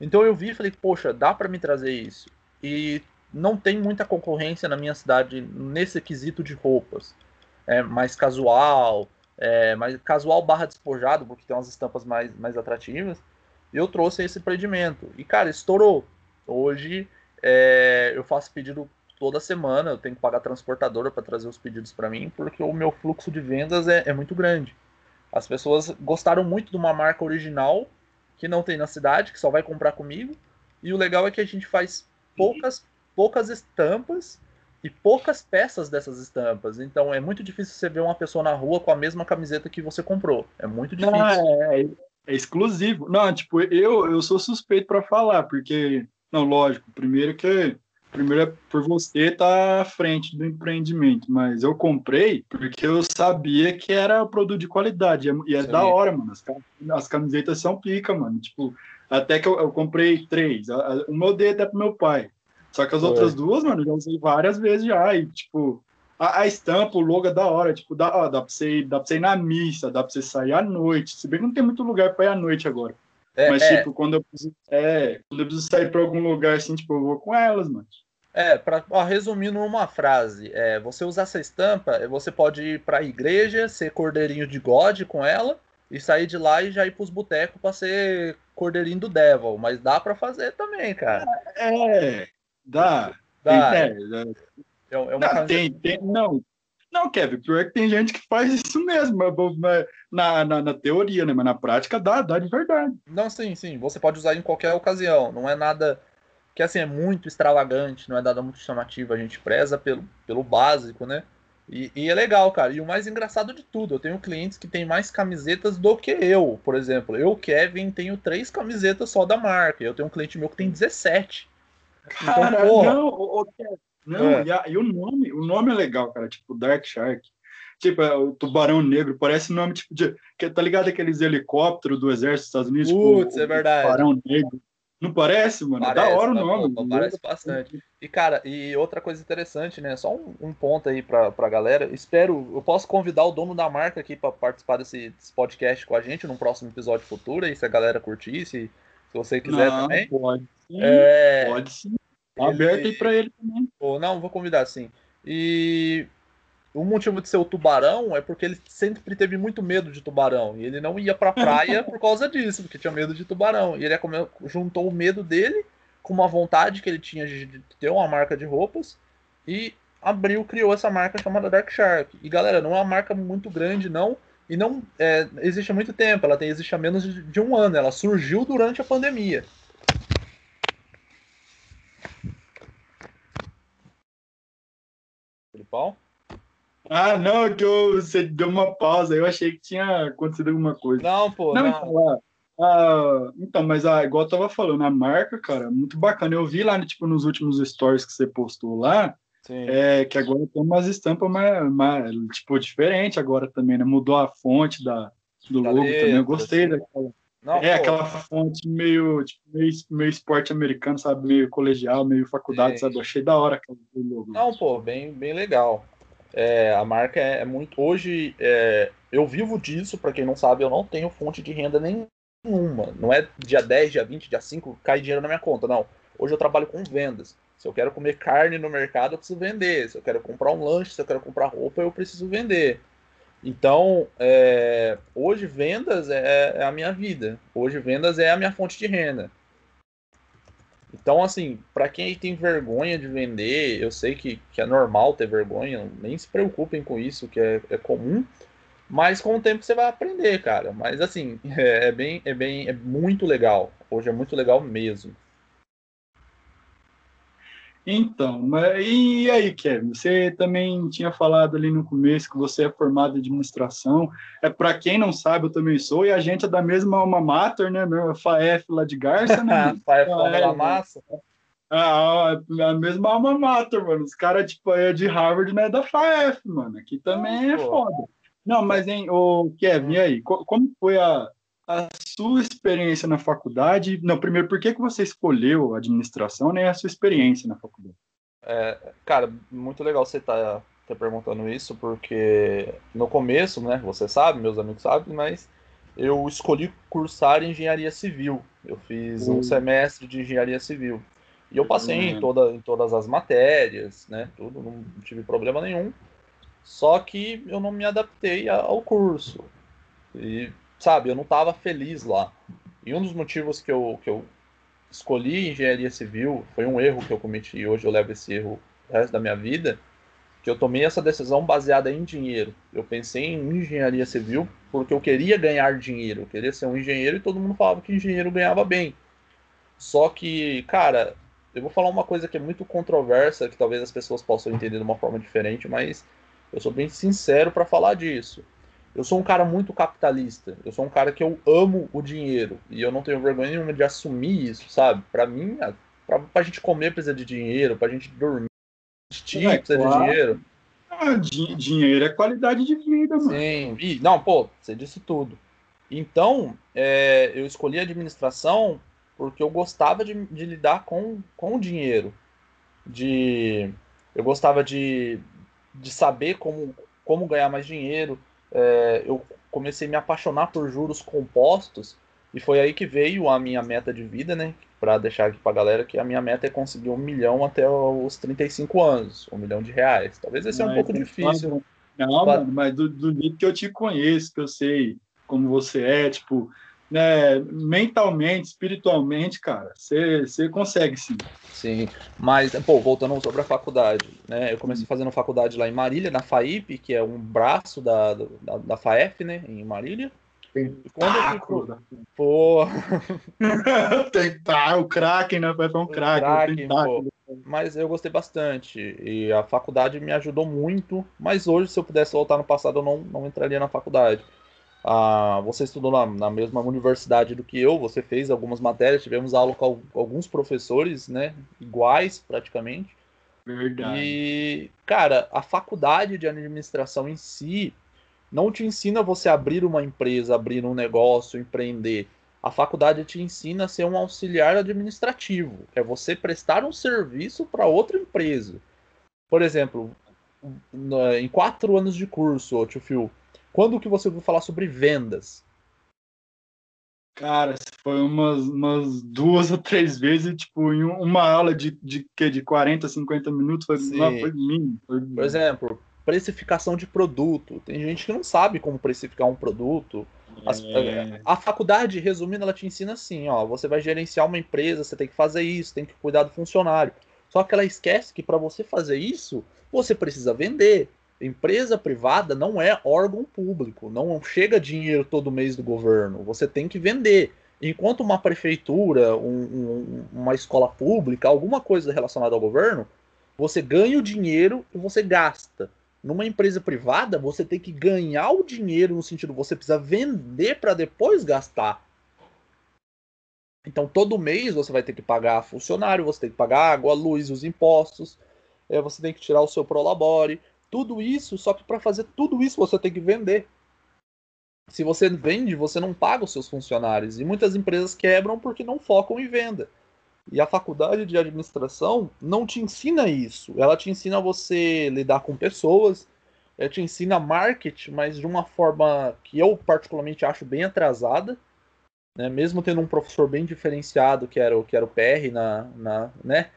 Então eu vi e falei, poxa, dá para me trazer isso. E não tem muita concorrência na minha cidade nesse quesito de roupas. É mais casual, é mais casual barra despojado, porque tem umas estampas mais, mais atrativas. Eu trouxe esse empreendimento. E, cara, estourou. Hoje é, eu faço pedido toda semana, eu tenho que pagar transportadora para trazer os pedidos para mim, porque o meu fluxo de vendas é, é muito grande. As pessoas gostaram muito de uma marca original que não tem na cidade, que só vai comprar comigo. E o legal é que a gente faz poucas, poucas estampas e poucas peças dessas estampas. Então é muito difícil você ver uma pessoa na rua com a mesma camiseta que você comprou. É muito difícil. Não, é, é, é exclusivo. Não, tipo, eu, eu sou suspeito para falar, porque, não, lógico, primeiro que Primeiro é por você estar tá à frente do empreendimento, mas eu comprei porque eu sabia que era produto de qualidade. E é, é da hora, mano. As, as, camisetas são pica, mano. Tipo, até que eu, eu comprei três. O meu dedo é pro meu pai. Só que as Foi. outras duas, mano, já usei várias vezes já. E, tipo, a, a estampa, o logo é da hora. Tipo, dá, ó, dá, pra você, dá pra você ir na missa, dá pra você sair à noite. Se bem que não tem muito lugar pra ir à noite agora. É, Mas, é. tipo, quando eu, preciso, é, quando eu preciso sair pra algum lugar assim, tipo, eu vou com elas, mano. É, pra, ó, resumindo uma frase, é, você usar essa estampa, é, você pode ir pra igreja, ser cordeirinho de God com ela, e sair de lá e já ir pros botecos pra ser cordeirinho do Devil. Mas dá pra fazer também, cara. É, dá. Dá. Tem, é, é, é uma não, tem, tem, não, não, Kevin, pior é que tem gente que faz isso mesmo, na, na, na, teoria, né? Mas na prática dá, dá de verdade. Não, sim, sim. Você pode usar em qualquer ocasião. Não é nada que assim é muito extravagante, não é nada muito chamativo. A gente preza pelo, pelo básico, né? E, e, é legal, cara. E o mais engraçado de tudo, eu tenho clientes que têm mais camisetas do que eu. Por exemplo, eu, Kevin, tenho três camisetas só da marca. Eu tenho um cliente meu que tem 17. Então, cara, então, não, o, não, é. e, a, e, o nome, o nome é legal, cara, tipo Dark Shark. Tipo, é, o Tubarão Negro, parece nome tipo de. Que, tá ligado aqueles helicópteros do exército dos Estados Unidos? Tipo, Putz, tipo, é verdade. Tubarão Negro. Não parece, mano? Parece, da hora o nome. Pô, parece bastante. E, cara, e outra coisa interessante, né? Só um, um, ponto aí pra, pra galera. Espero, eu posso convidar o dono da marca aqui para participar desse, desse, podcast com a gente num próximo episódio futuro, aí se a galera curtir, se, se você quiser não, também. Pode sim. É... Pode sim. Ele... Aberto aí pra ele também. Pô, não, vou convidar sim. E o motivo de ser o tubarão é porque ele sempre teve muito medo de tubarão. E ele não ia pra praia [laughs] por causa disso, porque tinha medo de tubarão. E ele juntou o medo dele com uma vontade que ele tinha de ter uma marca de roupas e abriu, criou essa marca chamada Dark Shark. E galera, não é uma marca muito grande, não. E não é, existe há muito tempo, ela tem, existe há menos de, de um ano. Ela surgiu durante a pandemia. Filipão? Ah, não, que eu, você deu uma pausa, eu achei que tinha acontecido alguma coisa. Não, pô, não. não. Ah, então, mas ah, igual eu tava falando, a marca, cara, muito bacana. Eu vi lá, tipo, nos últimos stories que você postou lá, é, que agora tem umas estampas mais, mais, tipo, diferente agora também, né? Mudou a fonte da, do logo letra, também. Eu gostei assim. daquela. Não, é, pô. aquela fonte meio, tipo, meio, meio esporte americano, sabe? Meio colegial, meio faculdade, Sim. sabe? Eu achei da hora aquele logo. Não, pô, bem, bem legal. É, a marca é, é muito. Hoje, é, eu vivo disso, para quem não sabe, eu não tenho fonte de renda nenhuma. Não é dia 10, dia 20, dia 5, cai dinheiro na minha conta, não. Hoje eu trabalho com vendas. Se eu quero comer carne no mercado, eu preciso vender. Se eu quero comprar um lanche, se eu quero comprar roupa, eu preciso vender. Então, é, hoje vendas é, é, a minha vida. Hoje vendas é a minha fonte de renda. Então, assim, para quem tem vergonha de vender, eu sei que, que é normal ter vergonha, nem se preocupem com isso, que é, é comum. Mas com o tempo você vai aprender, cara. Mas assim, [laughs] é, é bem, é bem, é muito legal. Hoje é muito legal mesmo. Então, mas e aí, Kevin? Você também tinha falado ali no começo que você é formado em administração. É para quem não sabe, eu também sou e a gente é da mesma alma mater, né? Meu FAF lá de Garça, né? [laughs] FAF ah, é, massa. Ah, a mesma alma mater, mano. Os caras tipo é de Harvard, né? Da FAF, mano. Aqui também é foda. Não, mas hein, o Kevin, e aí? Como foi a a sua experiência na faculdade. Não, primeiro, por que, que você escolheu administração, né? A sua experiência na faculdade. É, cara, muito legal você estar tá, tá perguntando isso, porque no começo, né? Você sabe, meus amigos sabem, mas eu escolhi cursar engenharia civil. Eu fiz um semestre de engenharia civil. E eu passei em, toda, em todas as matérias, né? Tudo, não tive problema nenhum. Só que eu não me adaptei ao curso. E sabe, eu não estava feliz lá. E um dos motivos que eu, que eu escolhi engenharia civil foi um erro que eu cometi e hoje eu levo esse erro o resto da minha vida, que eu tomei essa decisão baseada em dinheiro. Eu pensei em engenharia civil porque eu queria ganhar dinheiro, eu queria ser um engenheiro e todo mundo falava que engenheiro ganhava bem. Só que, cara, eu vou falar uma coisa que é muito controversa, que talvez as pessoas possam entender de uma forma diferente, mas eu sou bem sincero para falar disso. Eu sou um cara muito capitalista. Eu sou um cara que eu amo o dinheiro. E eu não tenho vergonha nenhuma de assumir isso, sabe? Para mim, pra, pra gente comer precisa de dinheiro, pra gente dormir, vestir é, precisa claro. de dinheiro. Ah, dinheiro é qualidade de vida, mano. Sim. E, não, pô, você disse tudo. Então, é, eu escolhi a administração porque eu gostava de, de lidar com, com o dinheiro. De, eu gostava de, de saber como, como ganhar mais dinheiro é, eu comecei a me apaixonar por juros compostos e foi aí que veio a minha meta de vida, né? Para deixar aqui para galera que a minha meta é conseguir um milhão até os 35 anos, um milhão de reais. Talvez esse seja um pouco difícil. Não, mas, mas do, do jeito que eu te conheço, que eu sei como você é, tipo, né, mentalmente, espiritualmente, cara, você consegue sim. Sim, mas, pô, voltando sobre a faculdade, né, eu comecei fazendo faculdade lá em Marília, na FAIP, que é um braço da, da, da FAEF, né, em Marília. Tentáculo. Eu pô. [laughs] Tentar, o Kraken, né? Foi um Kraken. Kraken mas eu gostei bastante. E a faculdade me ajudou muito. Mas hoje, se eu pudesse voltar no passado, eu não, não entraria na faculdade. Ah, você estudou na, na, mesma universidade do que eu, você fez algumas matérias, tivemos aula com alguns professores, né, iguais praticamente. Verdade. E, cara, a faculdade de administração em si não te ensina você abrir uma empresa, abrir um negócio, empreender. A faculdade te ensina a ser um auxiliar administrativo, é você prestar um serviço para outra empresa. Por exemplo, em quatro anos de curso, tio Phil, quando que você ouviu falar sobre vendas? Cara, foi umas, umas duas [laughs] ou três vezes, tipo, em uma aula de, de, de, de 40, 50 minutos, foi, não, foi mínimo. Foi... Por exemplo, precificação de produto. Tem gente que não sabe como precificar um produto. As, é... a, a, faculdade, resumindo, ela te ensina assim, ó, você vai gerenciar uma empresa, você tem que fazer isso, tem que cuidar do funcionário. Só que ela esquece que para você fazer isso, você precisa vender. Empresa privada não é órgão público, não chega dinheiro todo mês do governo, você tem que vender. Enquanto uma prefeitura, um, um, uma escola pública, alguma coisa relacionada ao governo, você ganha o dinheiro e você gasta. Numa empresa privada, você tem que ganhar o dinheiro no sentido você precisa vender para depois gastar. Então todo mês você vai ter que pagar funcionário, você tem que pagar água, luz, os impostos, é, você tem que tirar o seu prolabore, tudo isso, só que para fazer tudo isso você tem que vender. Se você vende, você não paga os seus funcionários. E muitas empresas quebram porque não focam em venda. E a faculdade de administração não te ensina isso. Ela te ensina você lidar com pessoas, ela te ensina marketing, mas de uma forma que eu particularmente acho bem atrasada. Né? Mesmo tendo um professor bem diferenciado, que era o, que era o PR na, na, né?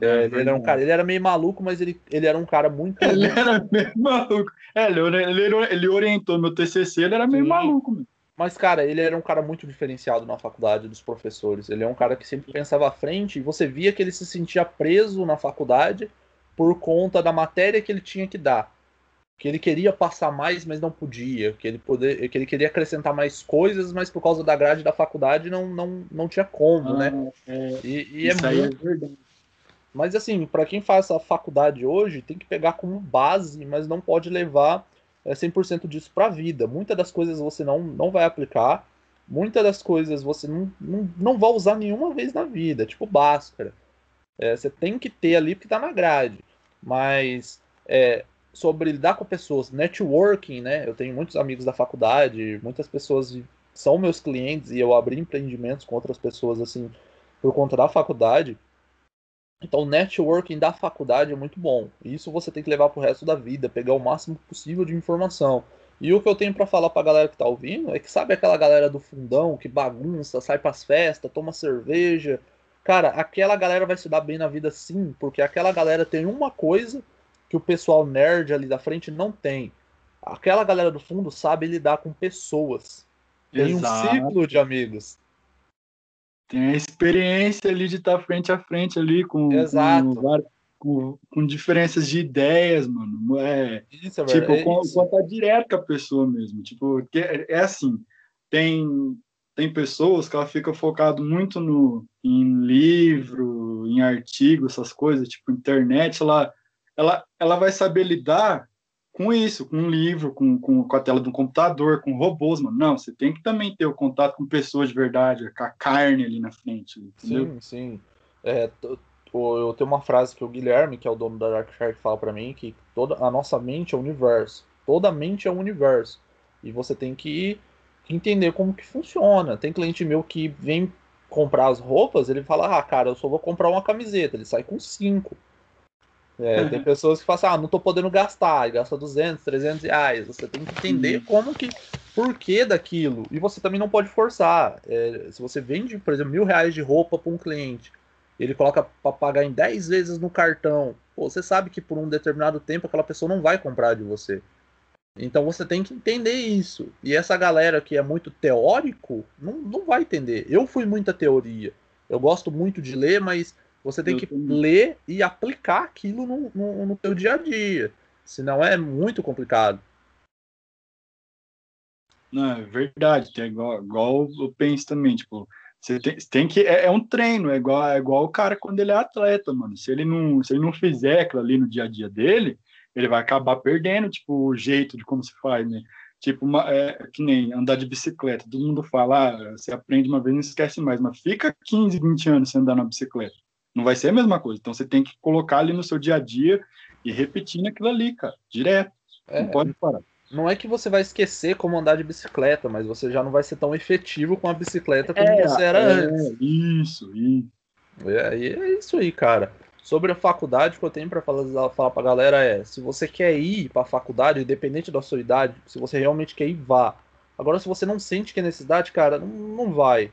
É, ele, era um cara, ele era meio maluco, mas ele, ele era um cara muito. Ele era meio maluco. É, ele, ele, ele orientou meu TCC, ele era meio Sim. maluco. Mesmo. Mas, cara, ele era um cara muito diferenciado na faculdade dos professores. Ele é um cara que sempre pensava à frente e você via que ele se sentia preso na faculdade por conta da matéria que ele tinha que dar. Que ele queria passar mais, mas não podia. Que ele, poder, que ele queria acrescentar mais coisas, mas por causa da grade da faculdade não, não, não tinha como, né? ah, né? É, e, e é, é muito... é verdade mas assim, para quem faz a faculdade hoje, tem que pegar como base, mas não pode levar é, 100% disso para a vida. Muitas das coisas você não, não vai aplicar, muitas das coisas você não, não, não vai usar nenhuma vez na vida, tipo Bhaskara. É, você tem que ter ali porque está na grade. Mas é, sobre lidar com pessoas, networking, né? Eu tenho muitos amigos da faculdade, muitas pessoas são meus clientes e eu abri empreendimentos com outras pessoas assim por conta da faculdade. Então, o networking da faculdade é muito bom. Isso você tem que levar pro resto da vida, pegar o máximo possível de informação. E o que eu tenho para falar pra galera que tá ouvindo é que sabe aquela galera do fundão que bagunça, sai pras festas, toma cerveja. Cara, aquela galera vai se dar bem na vida sim, porque aquela galera tem uma coisa que o pessoal nerd ali da frente não tem. Aquela galera do fundo sabe lidar com pessoas. Tem Exato. um ciclo de amigos tem a experiência ali de estar frente a frente ali com, com, com, com diferenças de ideias, mano. É, isso é tipo, é com, contar direto com a pessoa mesmo. Tipo, é, é assim, tem tem pessoas que ela fica focado muito no em livro, em artigo, essas coisas, tipo internet, ela ela ela vai saber lidar com isso, com um livro, com, com, com, a tela um computador, com robôs, mano. Não, você tem que também ter o contato com pessoas de verdade, com a carne ali na frente. Entendeu? Sim, sim. É, eu tenho uma frase que o Guilherme, que é o dono da Dark Shark, fala para mim, que toda a nossa mente é o universo. Toda mente é o universo. E você tem que entender como que funciona. Tem cliente meu que vem comprar as roupas, ele fala, ah, cara, eu só vou comprar uma camiseta. Ele sai com cinco. É, tem pessoas que falam assim, ah, não tô podendo gastar, e gasta 200, 300 reais. Você tem que entender uhum. como que, por que daquilo. E você também não pode forçar. É, se você vende, por exemplo, mil reais de roupa para um cliente, ele coloca para pagar em 10 vezes no cartão, pô, você sabe que por um determinado tempo aquela pessoa não vai comprar de você. Então você tem que entender isso. E essa galera que é muito teórico, não, não vai entender. Eu fui muita teoria. Eu gosto muito de ler, mas você tem que ler e aplicar aquilo no, no, no teu dia a dia. Senão é muito complicado. Não, é verdade. Tem igual, igual eu penso também, tipo, você tem, tem que. É, é, um treino, é igual, é igual o cara quando ele é atleta, mano. Se ele não, se ele não fizer aquilo ali no dia a dia dele, ele vai acabar perdendo, tipo, o jeito de como se faz, né? Tipo, uma, é, que nem andar de bicicleta. Todo mundo fala, ah, você aprende uma vez e não esquece mais, mas fica 15, 20 anos sem andar na bicicleta. Não vai ser a mesma coisa. Então você tem que colocar ali no seu dia a dia e repetir aquilo ali, cara, direto. É, não pode parar. Não é que você vai esquecer como andar de bicicleta, mas você já não vai ser tão efetivo com a bicicleta como é, você era é, antes. Isso, isso. É, é isso aí, cara. Sobre a faculdade, o que eu tenho para falar, falar pra galera é: se você quer ir pra faculdade, independente da sua idade, se você realmente quer ir, vá. Agora, se você não sente que é necessidade, cara, não, não vai.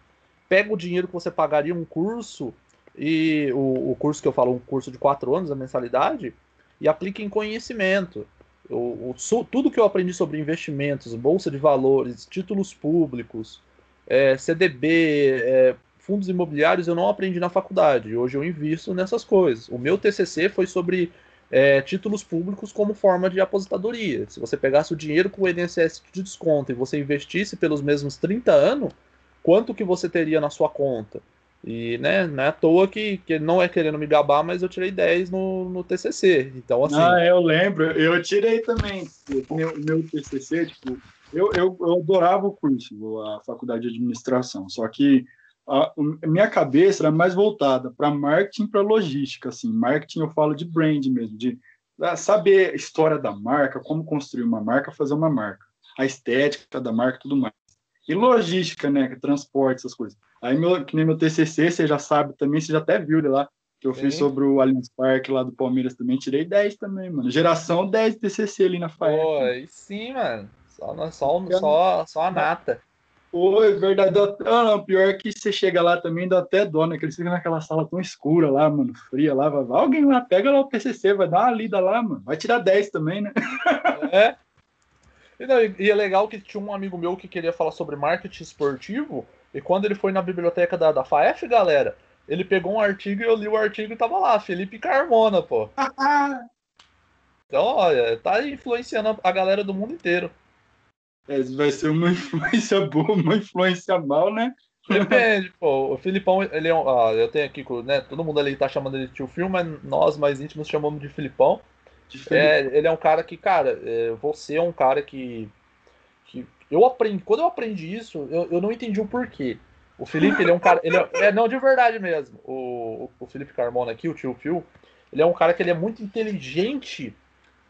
Pega o dinheiro que você pagaria um curso e o, o curso que eu falo, um curso de quatro anos, a mensalidade, e aplique em conhecimento. o, o, tudo que eu aprendi sobre investimentos, bolsa de valores, títulos públicos, é, CDB, é, fundos imobiliários, eu não aprendi na faculdade. Hoje eu invisto nessas coisas. O meu TCC foi sobre é, títulos públicos como forma de aposentadoria. Se você pegasse o dinheiro com o INSS de desconto e você investisse pelos mesmos 30 anos, quanto que você teria na sua conta? E, né, não é à toa que, que não é querendo me gabar, mas eu tirei 10 no, no TCC. Então, assim. Ah, eu lembro. Eu tirei também. Meu, meu TCC, tipo, eu, eu, eu adorava o curso, a faculdade de administração. Só que a, a minha cabeça era mais voltada para marketing para logística. Assim, marketing eu falo de brand mesmo, de saber a história da marca, como construir uma marca, fazer uma marca, a estética da marca, tudo mais. E logística, né? Transporte, essas coisas. Aí, meu, que nem meu TCC, você já sabe também, você já até viu lá, que eu Sim. fiz sobre o Allianz Parque lá do Palmeiras também. Tirei 10 também, mano. Geração 10 TCC ali na FAEP. Pô, aí sim, mano. Só, só, só, só a nata. Pô, é verdade. Ah, não, pior que você chega lá também, dá até dó, né? Que eles ficam naquela sala tão escura lá, mano, fria lá. Vai, vai alguém lá, pega lá o TCC, vai dar uma lida lá, mano. Vai tirar 10 também, né? É. E, não, e é legal que tinha um amigo meu que queria falar sobre marketing esportivo. E quando ele foi na biblioteca da, da FAF, galera, ele pegou um artigo e eu li o artigo e tava lá, Felipe Carmona, pô. [laughs] então, olha, tá influenciando a galera do mundo inteiro. É, vai ser uma [laughs] influência boa, uma influência mal, né? Depende, pô. O Filipão, ele é um. Ah, eu tenho aqui, né? Todo mundo ali tá chamando ele de tio Phil, mas nós mais íntimos chamamos de Filipão. De é, ele é um cara que, cara, é, você é um cara que eu aprendi, quando eu aprendi isso, eu, eu não entendi o porquê. O Felipe, ele é um cara. Ele é, é, não, de verdade mesmo. O, o Felipe Carmona aqui, o tio Phil, ele é um cara que ele é muito inteligente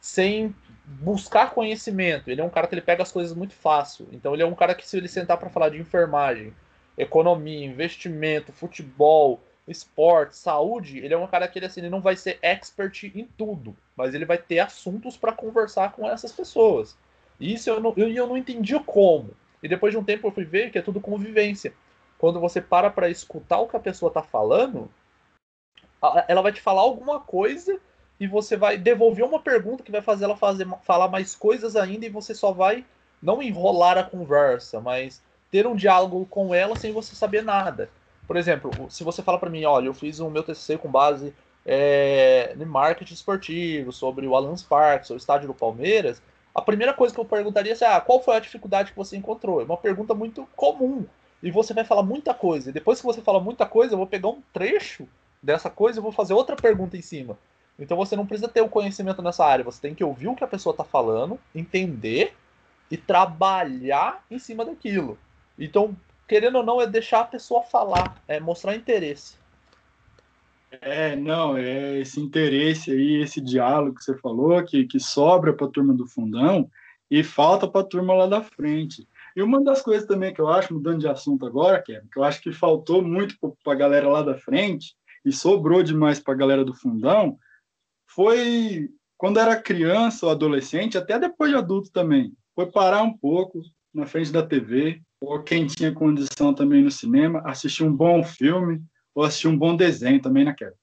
sem buscar conhecimento. Ele é um cara que ele pega as coisas muito fácil. Então ele é um cara que, se ele sentar para falar de enfermagem, economia, investimento, futebol, esporte, saúde, ele é um cara que ele, assim, ele não vai ser expert em tudo, mas ele vai ter assuntos para conversar com essas pessoas. Isso eu não, eu, eu não entendia como. E depois de um tempo eu fui ver que é tudo convivência. Quando você para para escutar o que a pessoa tá falando, ela vai te falar alguma coisa e você vai devolver uma pergunta que vai fazer ela fazer, falar mais coisas ainda e você só vai não enrolar a conversa, mas ter um diálogo com ela sem você saber nada. Por exemplo, se você fala para mim, olha, eu fiz o meu TCC com base é, em marketing esportivo, sobre o Allianz Parque, o estádio do Palmeiras, a primeira coisa que eu perguntaria é ah, qual foi a dificuldade que você encontrou? É uma pergunta muito comum. E você vai falar muita coisa. E depois que você fala muita coisa, eu vou pegar um trecho dessa coisa e vou fazer outra pergunta em cima. Então você não precisa ter o conhecimento nessa área, você tem que ouvir o que a pessoa está falando, entender e trabalhar em cima daquilo. Então, querendo ou não, é deixar a pessoa falar, é mostrar interesse. É, não, é esse interesse aí, esse diálogo que você falou, que, que sobra para a turma do fundão e falta para a turma lá da frente. E uma das coisas também que eu acho, mudando de assunto agora, Kevin, que eu acho que faltou muito para a galera lá da frente e sobrou demais para a galera do fundão, foi quando era criança ou adolescente, até depois de adulto também, foi parar um pouco na frente da TV, ou quem tinha condição também no cinema, assistir um bom filme, ou assistir um bom desenho também, né, Kevin?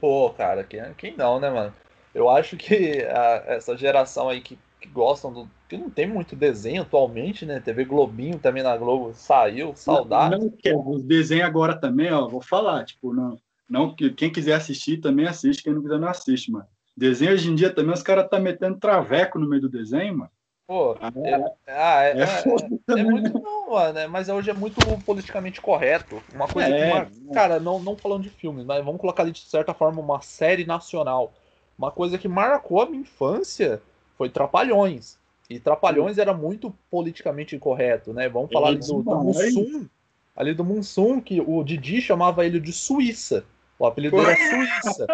Pô, cara, quem, quem não, né, mano? Eu acho que a, essa geração aí que, que gostam do. que não tem muito desenho atualmente, né? TV Globinho também na Globo saiu, saudade. Não, não os desenhos agora também, ó, vou falar, tipo, não, não, quem quiser assistir também assiste, quem não quiser não assiste, mano. Desenho hoje em dia também, os caras tá metendo traveco no meio do desenho, mano. Pô, ah, é, ah, é, é, é, é, muito não, mano, mas hoje é muito politicamente correto. Uma coisa é, que, cara, não, não falando de filmes, mas vamos colocar de certa forma uma série nacional. Uma coisa que marcou a minha infância foi Trapalhões. E Trapalhões era muito politicamente incorreto, né? Vamos falar ali do, do Mussum, ali do Mussum, que o Didi chamava ele de Suíça. O apelido era Suíça.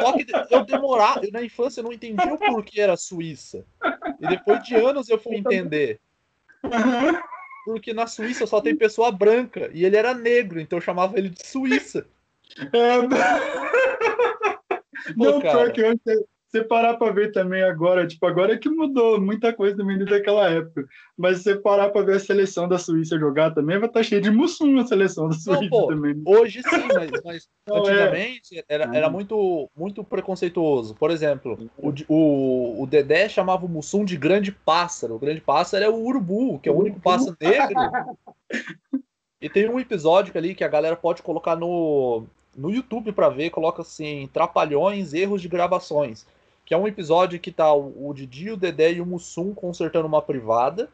Só que eu demorar, eu na infância não entendi o porquê era Suíça. E depois de anos eu fui entender. Porque na Suíça só tem pessoa branca e ele era negro, então eu chamava ele de Suíça. É... [laughs] Pô, não, cara. pior que antes, você parar para ver também agora, tipo, agora é que mudou muita coisa também daquela época. Mas você parar para ver a seleção da Suíça jogar também, vai estar tá cheio de mussum a seleção da Suíça não, pô, também. Hoje sim, mas, mas [laughs] não, é. antigamente é. era, era muito, muito preconceituoso. Por exemplo, o, o, o Dedé chamava o mussum de grande pássaro. O grande pássaro é o urubu, que é o único pássaro negro. [laughs] E tem um episódio ali que a galera pode colocar no, no YouTube para ver, coloca assim, Trapalhões, erros de gravações que é um episódio que tá o, o Didi, o Dedé e o Mussum consertando uma privada.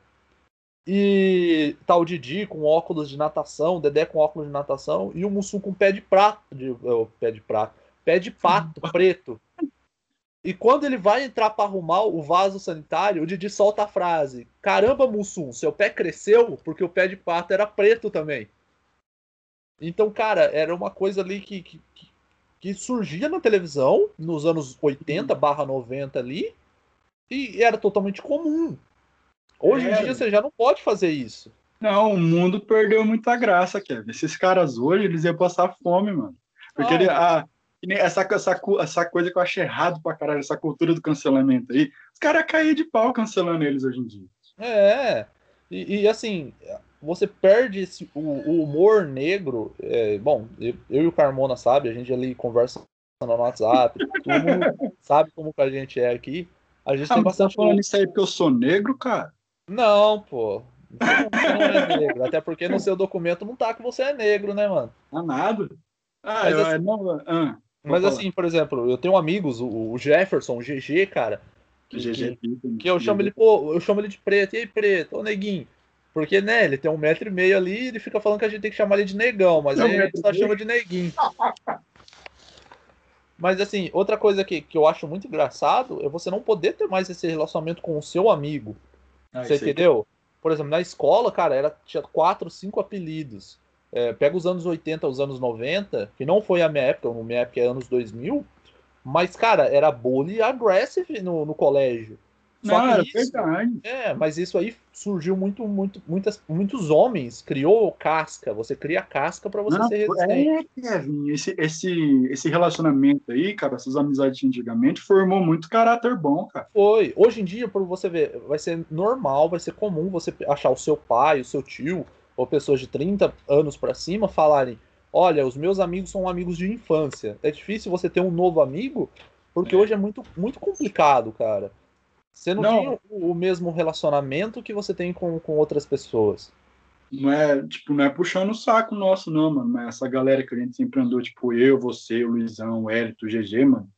E tá o Didi com óculos de natação, o Dedé com óculos de natação e o Mussum com pé de prato, de, oh, pé de prato, pé de pato [laughs] preto. E quando ele vai entrar para arrumar o vaso sanitário, o Didi solta a frase: Caramba, Mussum, seu pé cresceu porque o pé de pato era preto também. Então, cara, era uma coisa ali que, que, que surgia na televisão nos anos 80 barra 90 ali e era totalmente comum. Hoje é. em dia você já não pode fazer isso. Não, o mundo perdeu muita graça, Kevin. Esses caras hoje, eles iam passar fome, mano. Porque ele, a, essa, essa, essa coisa que eu acho errado pra caralho, essa cultura do cancelamento aí, os caras caem de pau cancelando eles hoje em dia. É, e, e assim, você perde esse, o, o humor negro. É, bom, eu, eu, e o Carmona sabe, a gente ali conversa no WhatsApp, todo mundo [laughs] sabe como que a gente é aqui. A gente ah, tem tá bastante. Tá falando isso aí porque eu sou negro, cara? Não, pô. Não, é negro. Até porque no seu documento não tá que você é negro, né, mano? Ah, nada. Ah, mas, eu, assim, não, ah, mas assim, por exemplo, eu tenho amigos, o, o Jefferson, o GG, cara. Que, GG, que, que eu chamo ele, pô, eu chamo ele de preto. E aí, preto, ô neguinho. Porque, né, ele tem um metro e meio ali e ele fica falando que a gente tem que chamar ele de negão, mas aí a gente só chama de neguinho. mas, assim, outra coisa que, que eu acho muito engraçado é você não poder ter mais esse relacionamento com o seu amigo. Ah, você entendeu? Que... Por exemplo, na escola, cara, era, tinha quatro, cinco apelidos. É, pega os anos 80, os anos 90, que não foi a minha época, a minha época é anos 2000, mas, cara, era bully aggressive no, no colégio. Só não, que isso, verdade. É, mas isso aí surgiu muito, muito, muitas, muitos homens, criou casca. Você cria casca para você não, ser resistente. É, Kevin, esse, esse, esse relacionamento aí, cara, essas amizades antigamente, formou muito caráter bom, cara. Foi. Hoje em dia, por você ver, vai ser normal, vai ser comum você achar o seu pai, o seu tio, ou pessoas de 30 anos para cima falarem: Olha, os meus amigos são amigos de infância. É difícil você ter um novo amigo, porque é. hoje é muito, muito complicado, cara. Você não, não, tem o, o mesmo relacionamento que você tem com, com outras pessoas. Não é, tipo, não é puxando o saco nosso, não, mano. Mas essa galera que a gente sempre andou, tipo, eu, você, o Luizão, o Hélito, o GG, mano.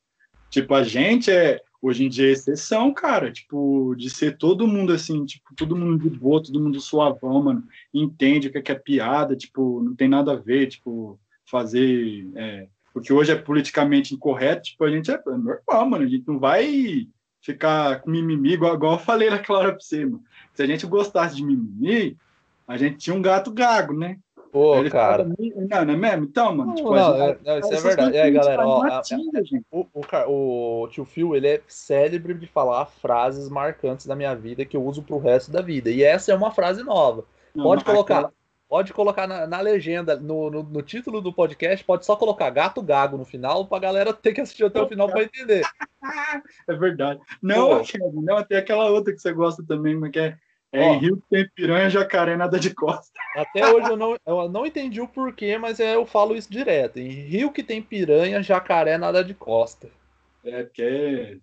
Tipo, a gente é, hoje em dia, é exceção, cara. Tipo, de ser todo mundo assim, tipo, todo mundo de boa, todo mundo suavão, mano. Entende o que é, que é piada, tipo, não tem nada a ver, tipo, fazer. É, porque hoje é politicamente incorreto, tipo, a gente é, é normal, mano. A gente não vai ficar com mimimi, igual, igual eu falei naquela hora pra você, mano. Se a gente gostasse de mimimi, a gente tinha um gato gago, né? Pô, Ele cara. Fala, não, não é mesmo? Então, mano. Tipo, não, gente, não, isso é verdade. É, galera, ó, a, o, o, o, tio Phil, ele é célebre de falar frases marcantes da minha vida que eu uso pro resto da vida. E essa é uma frase nova. Não, Pode colocar. Aquela... Pode colocar na, na legenda, no, no, no, título do podcast, pode só colocar gato gago no final pra galera ter que assistir até o final pra entender. [laughs] é verdade. Não, Kevin, não, tem aquela outra que você gosta também, mas que é, é em Rio que tem piranha, jacaré, nada de costa. Até hoje eu não, eu não entendi o porquê, mas é, eu falo isso direto. Em Rio que tem piranha, jacaré, nada de costa. É, porque é...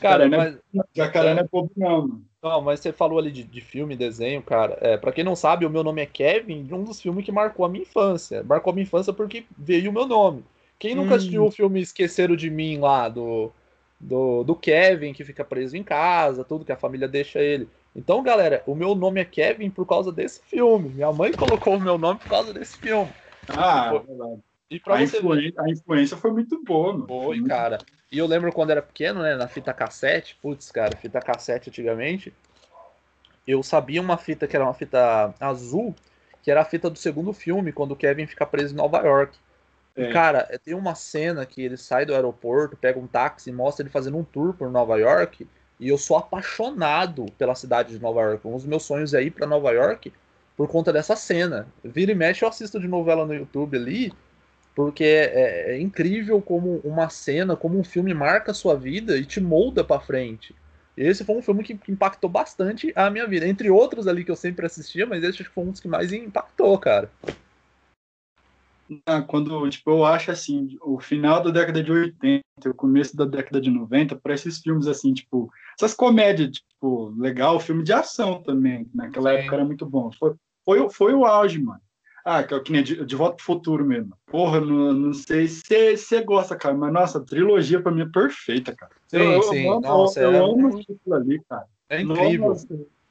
Cara, jacaré mas... É, jacaré não é pobre não, mano. Não, mas você falou ali de, de filme, desenho, cara. É, para quem não sabe, o meu nome é Kevin, um dos filmes que marcou a minha infância. Marcou a minha infância porque veio o meu nome. Quem nunca hum. assistiu o filme Esqueceram de Mim lá, do, do, do Kevin, que fica preso em casa, tudo que a família deixa ele. Então, galera, o meu nome é Kevin por causa desse filme. Minha mãe colocou o meu nome por causa desse filme. Ah, é verdade. E pra a, você influência, ver... a influência foi muito boa, mano. Foi, cara. E eu lembro quando era pequeno, né, na fita cassete, putz, cara, fita cassete antigamente, eu sabia uma fita que era uma fita azul, que era a fita do segundo filme, quando o Kevin fica preso em Nova York. É. Cara, tem uma cena que ele sai do aeroporto, pega um táxi e mostra ele fazendo um tour por Nova York, e eu sou apaixonado pela cidade de Nova York. Um dos meus sonhos é ir para Nova York por conta dessa cena. Vira e mexe, eu assisto de novela no YouTube ali, porque é, é, incrível como uma cena, como um filme marca a sua vida e te molda para frente. Esse foi um filme que, que, impactou bastante a minha vida. Entre outros ali que eu sempre assistia, mas esse foi um dos que mais impactou, cara. Ah, quando, tipo, eu acho assim, o final da década de 80, o começo da década de 90, para esses filmes assim, tipo, essas comédias, tipo, legal, filme de ação também, naquela Sim. época era muito bom. Foi, foi, foi o auge, mano. Ah, que, é que nem de, de Volta pro Futuro mesmo. Porra, não, não sei se você gosta, cara, mas nossa, a trilogia pra mim é perfeita, cara. Sim, eu, sim. Eu, nossa, eu, eu é... amo aquilo ali, cara. É incrível.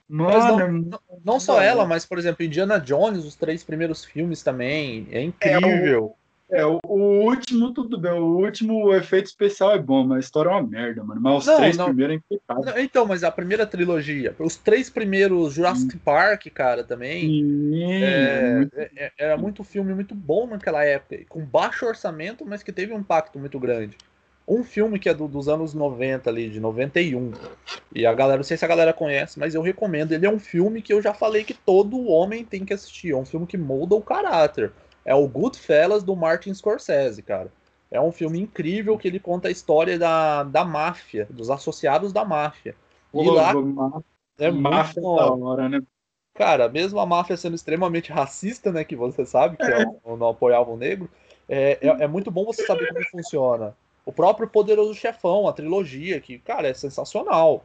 Nossa, não, não, só ela, mas, por exemplo, Indiana Jones, os três primeiros filmes também. É incrível. É, o, é, o último, tudo bem. O último o efeito especial é bom, mas a história é uma merda, mano. Mas os não, três não, primeiros é impecável. Então, mas a primeira trilogia, os três primeiros Jurassic Park, cara, também. Sim, é, é, é, era muito filme muito bom naquela época, com baixo orçamento, mas que teve um impacto muito grande um filme que é do, dos anos 90 ali, de 91. E a galera, não sei se a galera conhece, mas eu recomendo. Ele é um filme que eu já falei que todo homem tem que assistir. É um filme que molda o caráter. É o Goodfellas do Martin Scorsese, cara. É um filme incrível que ele conta a história da, da máfia, dos associados da máfia. E lá é máfia muito... da hora, né? Cara, mesmo a máfia sendo extremamente racista, né, que você sabe que é, não apoiava o negro, é, é, é muito bom você saber como funciona. O próprio Poderoso Chefão, a trilogia, que, cara, é sensacional.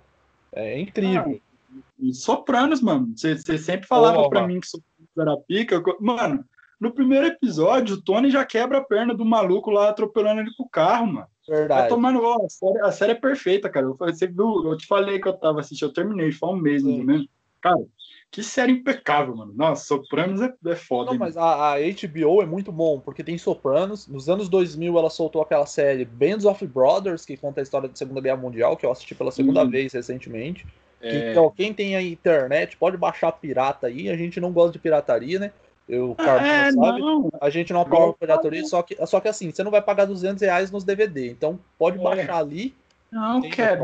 É incrível. Ah, Sopranos, mano. Você sempre falava Porra. pra mim que Sopranos era pica. Mano, no primeiro episódio, o Tony já quebra a perna do maluco lá atropelando ele com o carro, mano. Verdade. Vai tomando, ó, a, série, a série é perfeita, cara. Você viu, eu te falei que eu tava assistindo, eu terminei, foi um mês, mais ou menos. Cara, que série impecável, mano. Nossa, Sopranos é, é foda. Não, mas a, a, HBO é muito bom, porque tem Sopranos. Nos anos 2000 ela soltou aquela série Bands of Brothers, que conta a história da Segunda Guerra Mundial, que eu assisti pela segunda hum. vez recentemente. É... Então, quem tem a internet pode baixar pirata aí. A gente não gosta de pirataria, né? Eu, ah, é, sabe? Não. A gente não apoia pirataria, só que, só que assim, você não vai pagar 200 reais nos DVD. Então, pode é. baixar ali. Não, quer,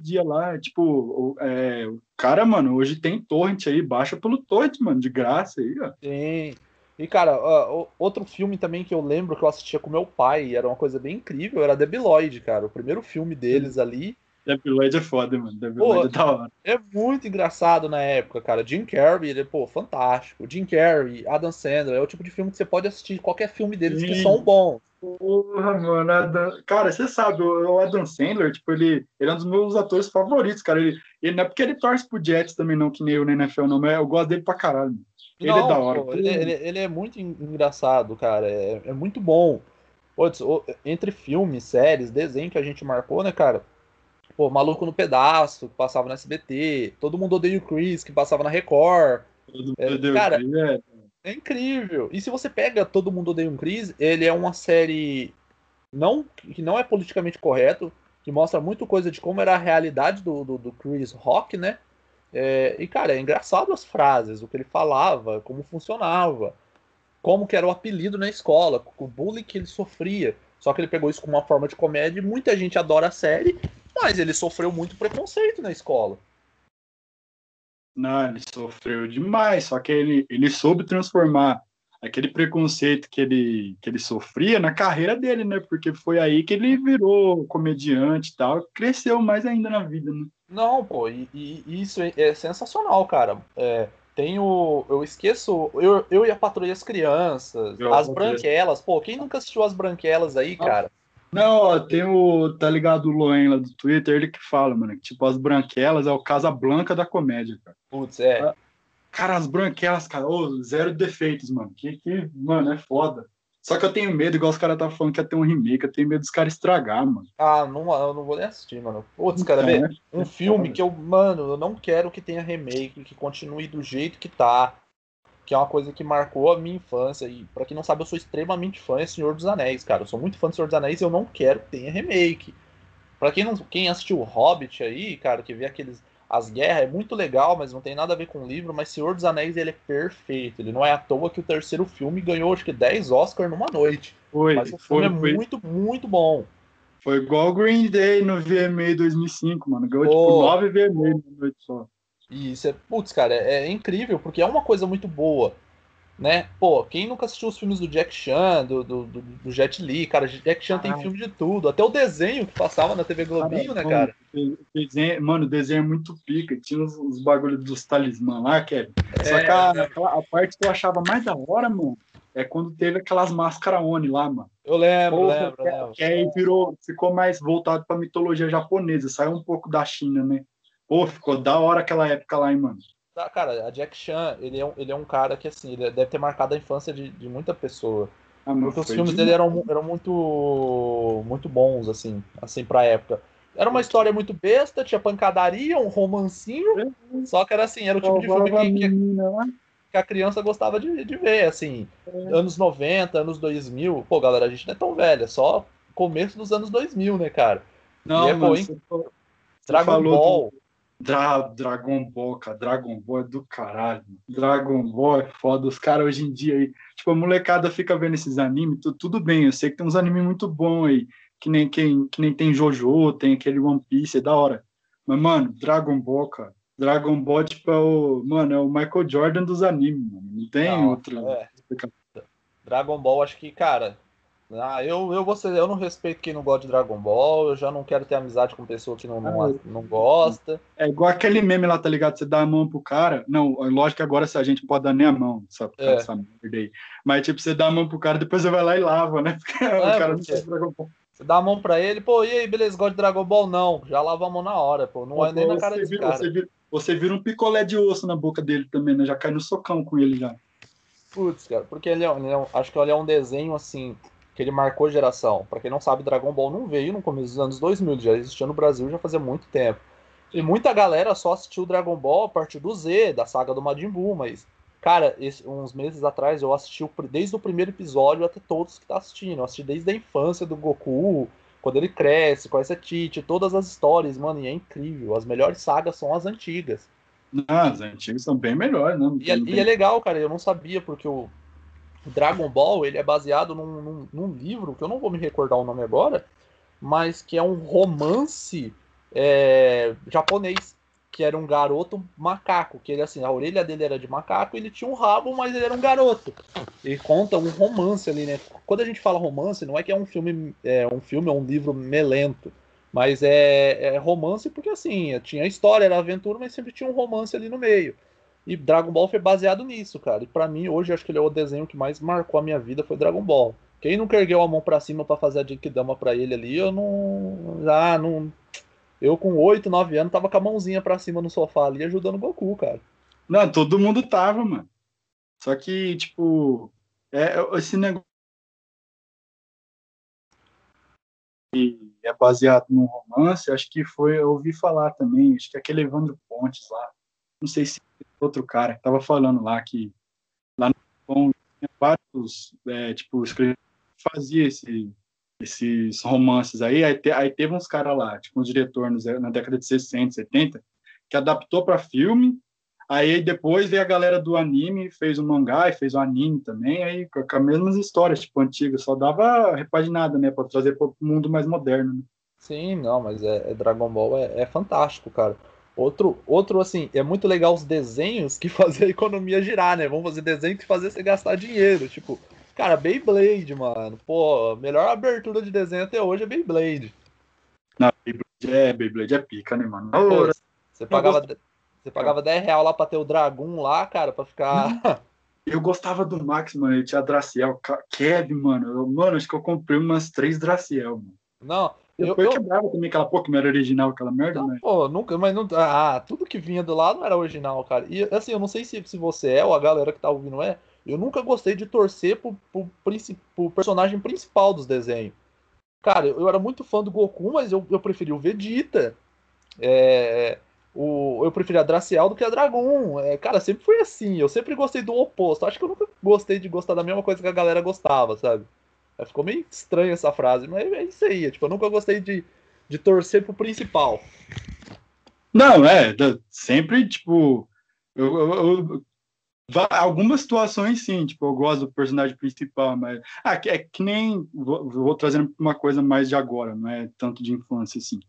dia lá, tipo, é, o cara, mano, hoje tem torrent aí, baixa pelo torrent, mano, de graça aí, ó. Sim. E, cara, uh, outro filme também que eu lembro que eu assistia com meu pai, era uma coisa bem incrível, era Debi Lloyd, cara. O primeiro filme deles Sim. ali. Debi Lloyd é foda, mano. Debi Lloyd é da hora. É muito engraçado na época, cara. Jim Carrey, ele, pô, fantástico. Jim Carrey, Adam Sandler, é o tipo de filme que você pode assistir qualquer filme deles Sim. que são bons. Porra, mano. Adam... Cara, você sabe, o Adam Sandler, tipo, ele, ele é um dos meus atores favoritos, cara. Ele, ele não é porque ele torce pro Jets também, não, que nem eu na NFL, não, mas eu gosto dele pra caralho. Ele não, é da hora. Pô, ele, ele, ele, é muito engraçado, cara. É, é muito bom. Pô, entre filmes, séries, desenho que a gente marcou, né, cara? Pô, Maluco no Pedaço, que passava no SBT. Todo mundo odeia o Chris, que passava na Record. Todo é, cara, é. É incrível. E se você pega Todo Mundo Odeia um Chris, ele é uma série não, que não é politicamente correto, que mostra muito coisa de como era a realidade do, do, do Chris Rock, né? É, e, cara, é engraçado as frases, o que ele falava, como funcionava, como que era o apelido na escola, o bullying que ele sofria. Só que ele pegou isso como uma forma de comédia e muita gente adora a série, mas ele sofreu muito preconceito na escola. Não, ele sofreu demais, só que ele, ele soube transformar aquele preconceito que ele, que ele sofria na carreira dele, né? Porque foi aí que ele virou comediante e tal, cresceu mais ainda na vida, né? Não, pô, e, e isso é, é, sensacional, cara. É, tem o. Eu esqueço. Eu, eu e a Patrulha as Crianças, eu as Branquelas. Pô, quem nunca assistiu as Branquelas aí, cara? Não, ó, tem o. Tá ligado o Loen lá do Twitter, ele que fala, mano, que tipo, as branquelas é o Casa Blanca da comédia, cara. Putz, é. Ah, cara, as branquelas, cara, oh, zero defeitos, mano. Que, que, mano, é foda. Só que eu tenho medo, igual os caras tá falando que ia ter um remake, eu tenho medo dos caras estragar, mano. Ah, não, eu não vou nem assistir, mano. Putz, cara, então, é, um é filme foda. que eu, mano, eu não quero que tenha remake, que continue do jeito que tá que é uma coisa que marcou a minha infância. E para quem não sabe, eu sou extremamente fã de Senhor dos Anéis, cara. Eu sou muito fã de Senhor dos Anéis e eu não quero que tenha remake. Para quem não, quem assistiu o Hobbit aí, cara, que vê aqueles as guerras é muito legal, mas não tem nada a ver com o livro, mas Senhor dos Anéis ele é perfeito. Ele não é à toa que o terceiro filme ganhou acho que 10 Oscars numa noite. Foi, mas o filme foi, é foi. muito, muito bom. Foi igual Green Day no VMA 2005, mano. Ganhou oh. tipo 9 VMA numa noite só. E isso é, putz, cara, é, é, incrível, porque é uma coisa muito boa. né? Pô, quem nunca assistiu os filmes do Jack Chan, do, do, do, do Jet Li, cara, Jack Chan tem filme de tudo, até o desenho que passava na TV Globinho, né, cara? Desenho, mano, o desenho é muito pica, tinha os, os bagulhos dos talismã lá, Kevin. É, Só que a, a, a, parte que eu achava mais da hora, mano, é quando teve aquelas máscaras Oni lá, mano. Eu lembro, Porra, lembro, que, lembro. Que aí virou, ficou mais voltado pra mitologia japonesa, saiu um pouco da China, né? Pô, ficou da hora aquela época lá, hein, mano. Tá, cara, a Jack Chan, ele é um, ele é um cara que, assim, ele deve ter marcado a infância de, de muita pessoa. Ah, porque os filmes dele eram, eram muito muito bons, assim, assim, pra época. Era uma história muito besta, tinha pancadaria, um romancinho, é. só que era assim, era o tipo de filme que, que, que a criança gostava de, de ver, assim, é. anos 90, anos 2000. Pô, galera, a gente não é tão velha, só começo dos anos 2000, né, cara? Não, e é bom, hein? Dragon Ball. Dra Dragon Ball, cara, Dragon Ball é do caralho. Dragon Ball é foda. Os caras hoje em dia aí, tipo, a molecada fica vendo esses animes, tu, tudo bem, eu sei que tem uns animes muito bons aí, que nem, que, que nem tem Jojo, tem aquele One Piece, é da hora. Mas, mano, Dragon Ball, cara, Dragon Ball, tipo, é o, mano, é o Michael Jordan dos animes, mano. Não tem não, outro. É. Dragon Ball, acho que, cara, ah, eu, eu, vou ser, eu não respeito quem não gosta de Dragon Ball, eu já não quero ter amizade com pessoa que não, não, ah, não gosta. É igual aquele meme lá, tá ligado? Você dá a mão pro cara. Não, lógico que agora a gente pode dar nem a mão, sabe? É. Essa merda aí. Mas, tipo, você dá a mão pro cara, depois você vai lá e lava, né? [laughs] Porque é, o cara porque... não Dragon Ball. Você dá a mão pra ele, pô, e aí, beleza, gosta de Dragon Ball? Não, já lava a mão na hora, pô. Não é nem na cara desse vira, cara. Você vira, você vira um picolé de osso na boca dele também, né? Já cai no socão com ele já. Putz, cara, porque ele é, ele é, acho que ele é um desenho assim que ele marcou geração. Para quem não sabe, Dragon Ball não veio no começo dos anos 2000, já existia no Brasil já fazia muito tempo. E muita galera só assistiu Dragon Ball a partir do Z, da saga do Majin Buu, mas cara, esse, uns meses atrás eu assisti o, desde o primeiro episódio até todos que tá assistindo. Eu assisti desde a infância do Goku, quando ele cresce, conhece a Tite, todas as histórias, mano, e é incrível. As melhores sagas são as antigas. Ah, as antigas são bem melhores, né? E, é, e é legal, cara, eu não sabia, porque Dragon Ball ele é baseado num, num, num, livro que eu não vou me recordar o nome agora, mas que é um romance é, japonês que era um garoto macaco, que ele assim, a orelha dele era de macaco, ele tinha um rabo, mas ele era um garoto. E conta um romance ali, né? Quando a gente fala romance, não é que é um filme, é um filme, é um livro melento, mas é, é romance porque assim, tinha história, era aventura, mas sempre tinha um romance ali no meio. E Dragon Ball foi baseado nisso, cara. E para mim, hoje, acho que ele é o desenho que mais marcou a minha vida foi Dragon Ball. Quem nunca ergueu a mão para cima para fazer a Dama pra ele ali, eu não. Já não. Eu com 8, 9 anos tava com a mãozinha pra cima no sofá ali ajudando o Goku, cara. Não, todo mundo tava, mano. Só que, tipo, é, esse negócio. é baseado num romance, acho que foi, eu ouvi falar também, acho que é aquele Evandro Pontes lá. Não sei se outro cara que tava falando lá que lá no Japão tinha vários, é, tipo, fazia esse, esses romances aí, aí, te, aí teve uns caras lá, tipo, um diretor na década de 60, 70, que adaptou para filme, aí depois veio a galera do anime, fez o mangá e fez o anime também, aí com, com as mesmas histórias, tipo, antigas, só dava repaginada, né, para trazer para o mundo mais moderno, né? Sim, não, mas é, é Dragon Ball é, é fantástico, cara. Outro, outro, assim, é muito legal os desenhos que [laughs] fazem a economia girar, né? Vamos fazer desenho que fazer você gastar dinheiro. Tipo, cara, Beyblade, mano. Pô, melhor abertura de desenho até hoje é Beyblade. Não, Beyblade é, Beyblade é pica, né, mano? Pô, você pagava, você pagava 10 reais lá pra ter o Dragon lá, cara, pra ficar. Eu gostava do Max, mano. Ele tinha Draciel, Kevin, mano. Eu, mano, acho que eu comprei umas três Draciel, mano. Não, depois eu, eu... quebrava também aquela porra que não era original, aquela merda, não, né? Pô, nunca, mas não. Ah, tudo que vinha do lado não era original, cara. E assim, eu não sei se, se você é ou a galera que tá ouvindo é. Eu nunca gostei de torcer pro, pro, pro personagem principal dos desenhos. Cara, eu, eu, era muito fã do Goku, mas eu, eu preferi o Vegeta. É, o, eu preferi a Dracial do que a Dragon. É, cara, sempre foi assim. Eu sempre gostei do oposto. Acho que eu nunca gostei de gostar da mesma coisa que a galera gostava, sabe? Ficou meio estranha essa frase, mas é isso aí. Tipo, eu nunca gostei de, de torcer pro principal. Não, é, sempre, tipo, eu, eu, eu, algumas situações sim, tipo, eu gosto do personagem principal, mas ah, é que nem vou, vou trazendo uma coisa mais de agora, não é tanto de infância assim.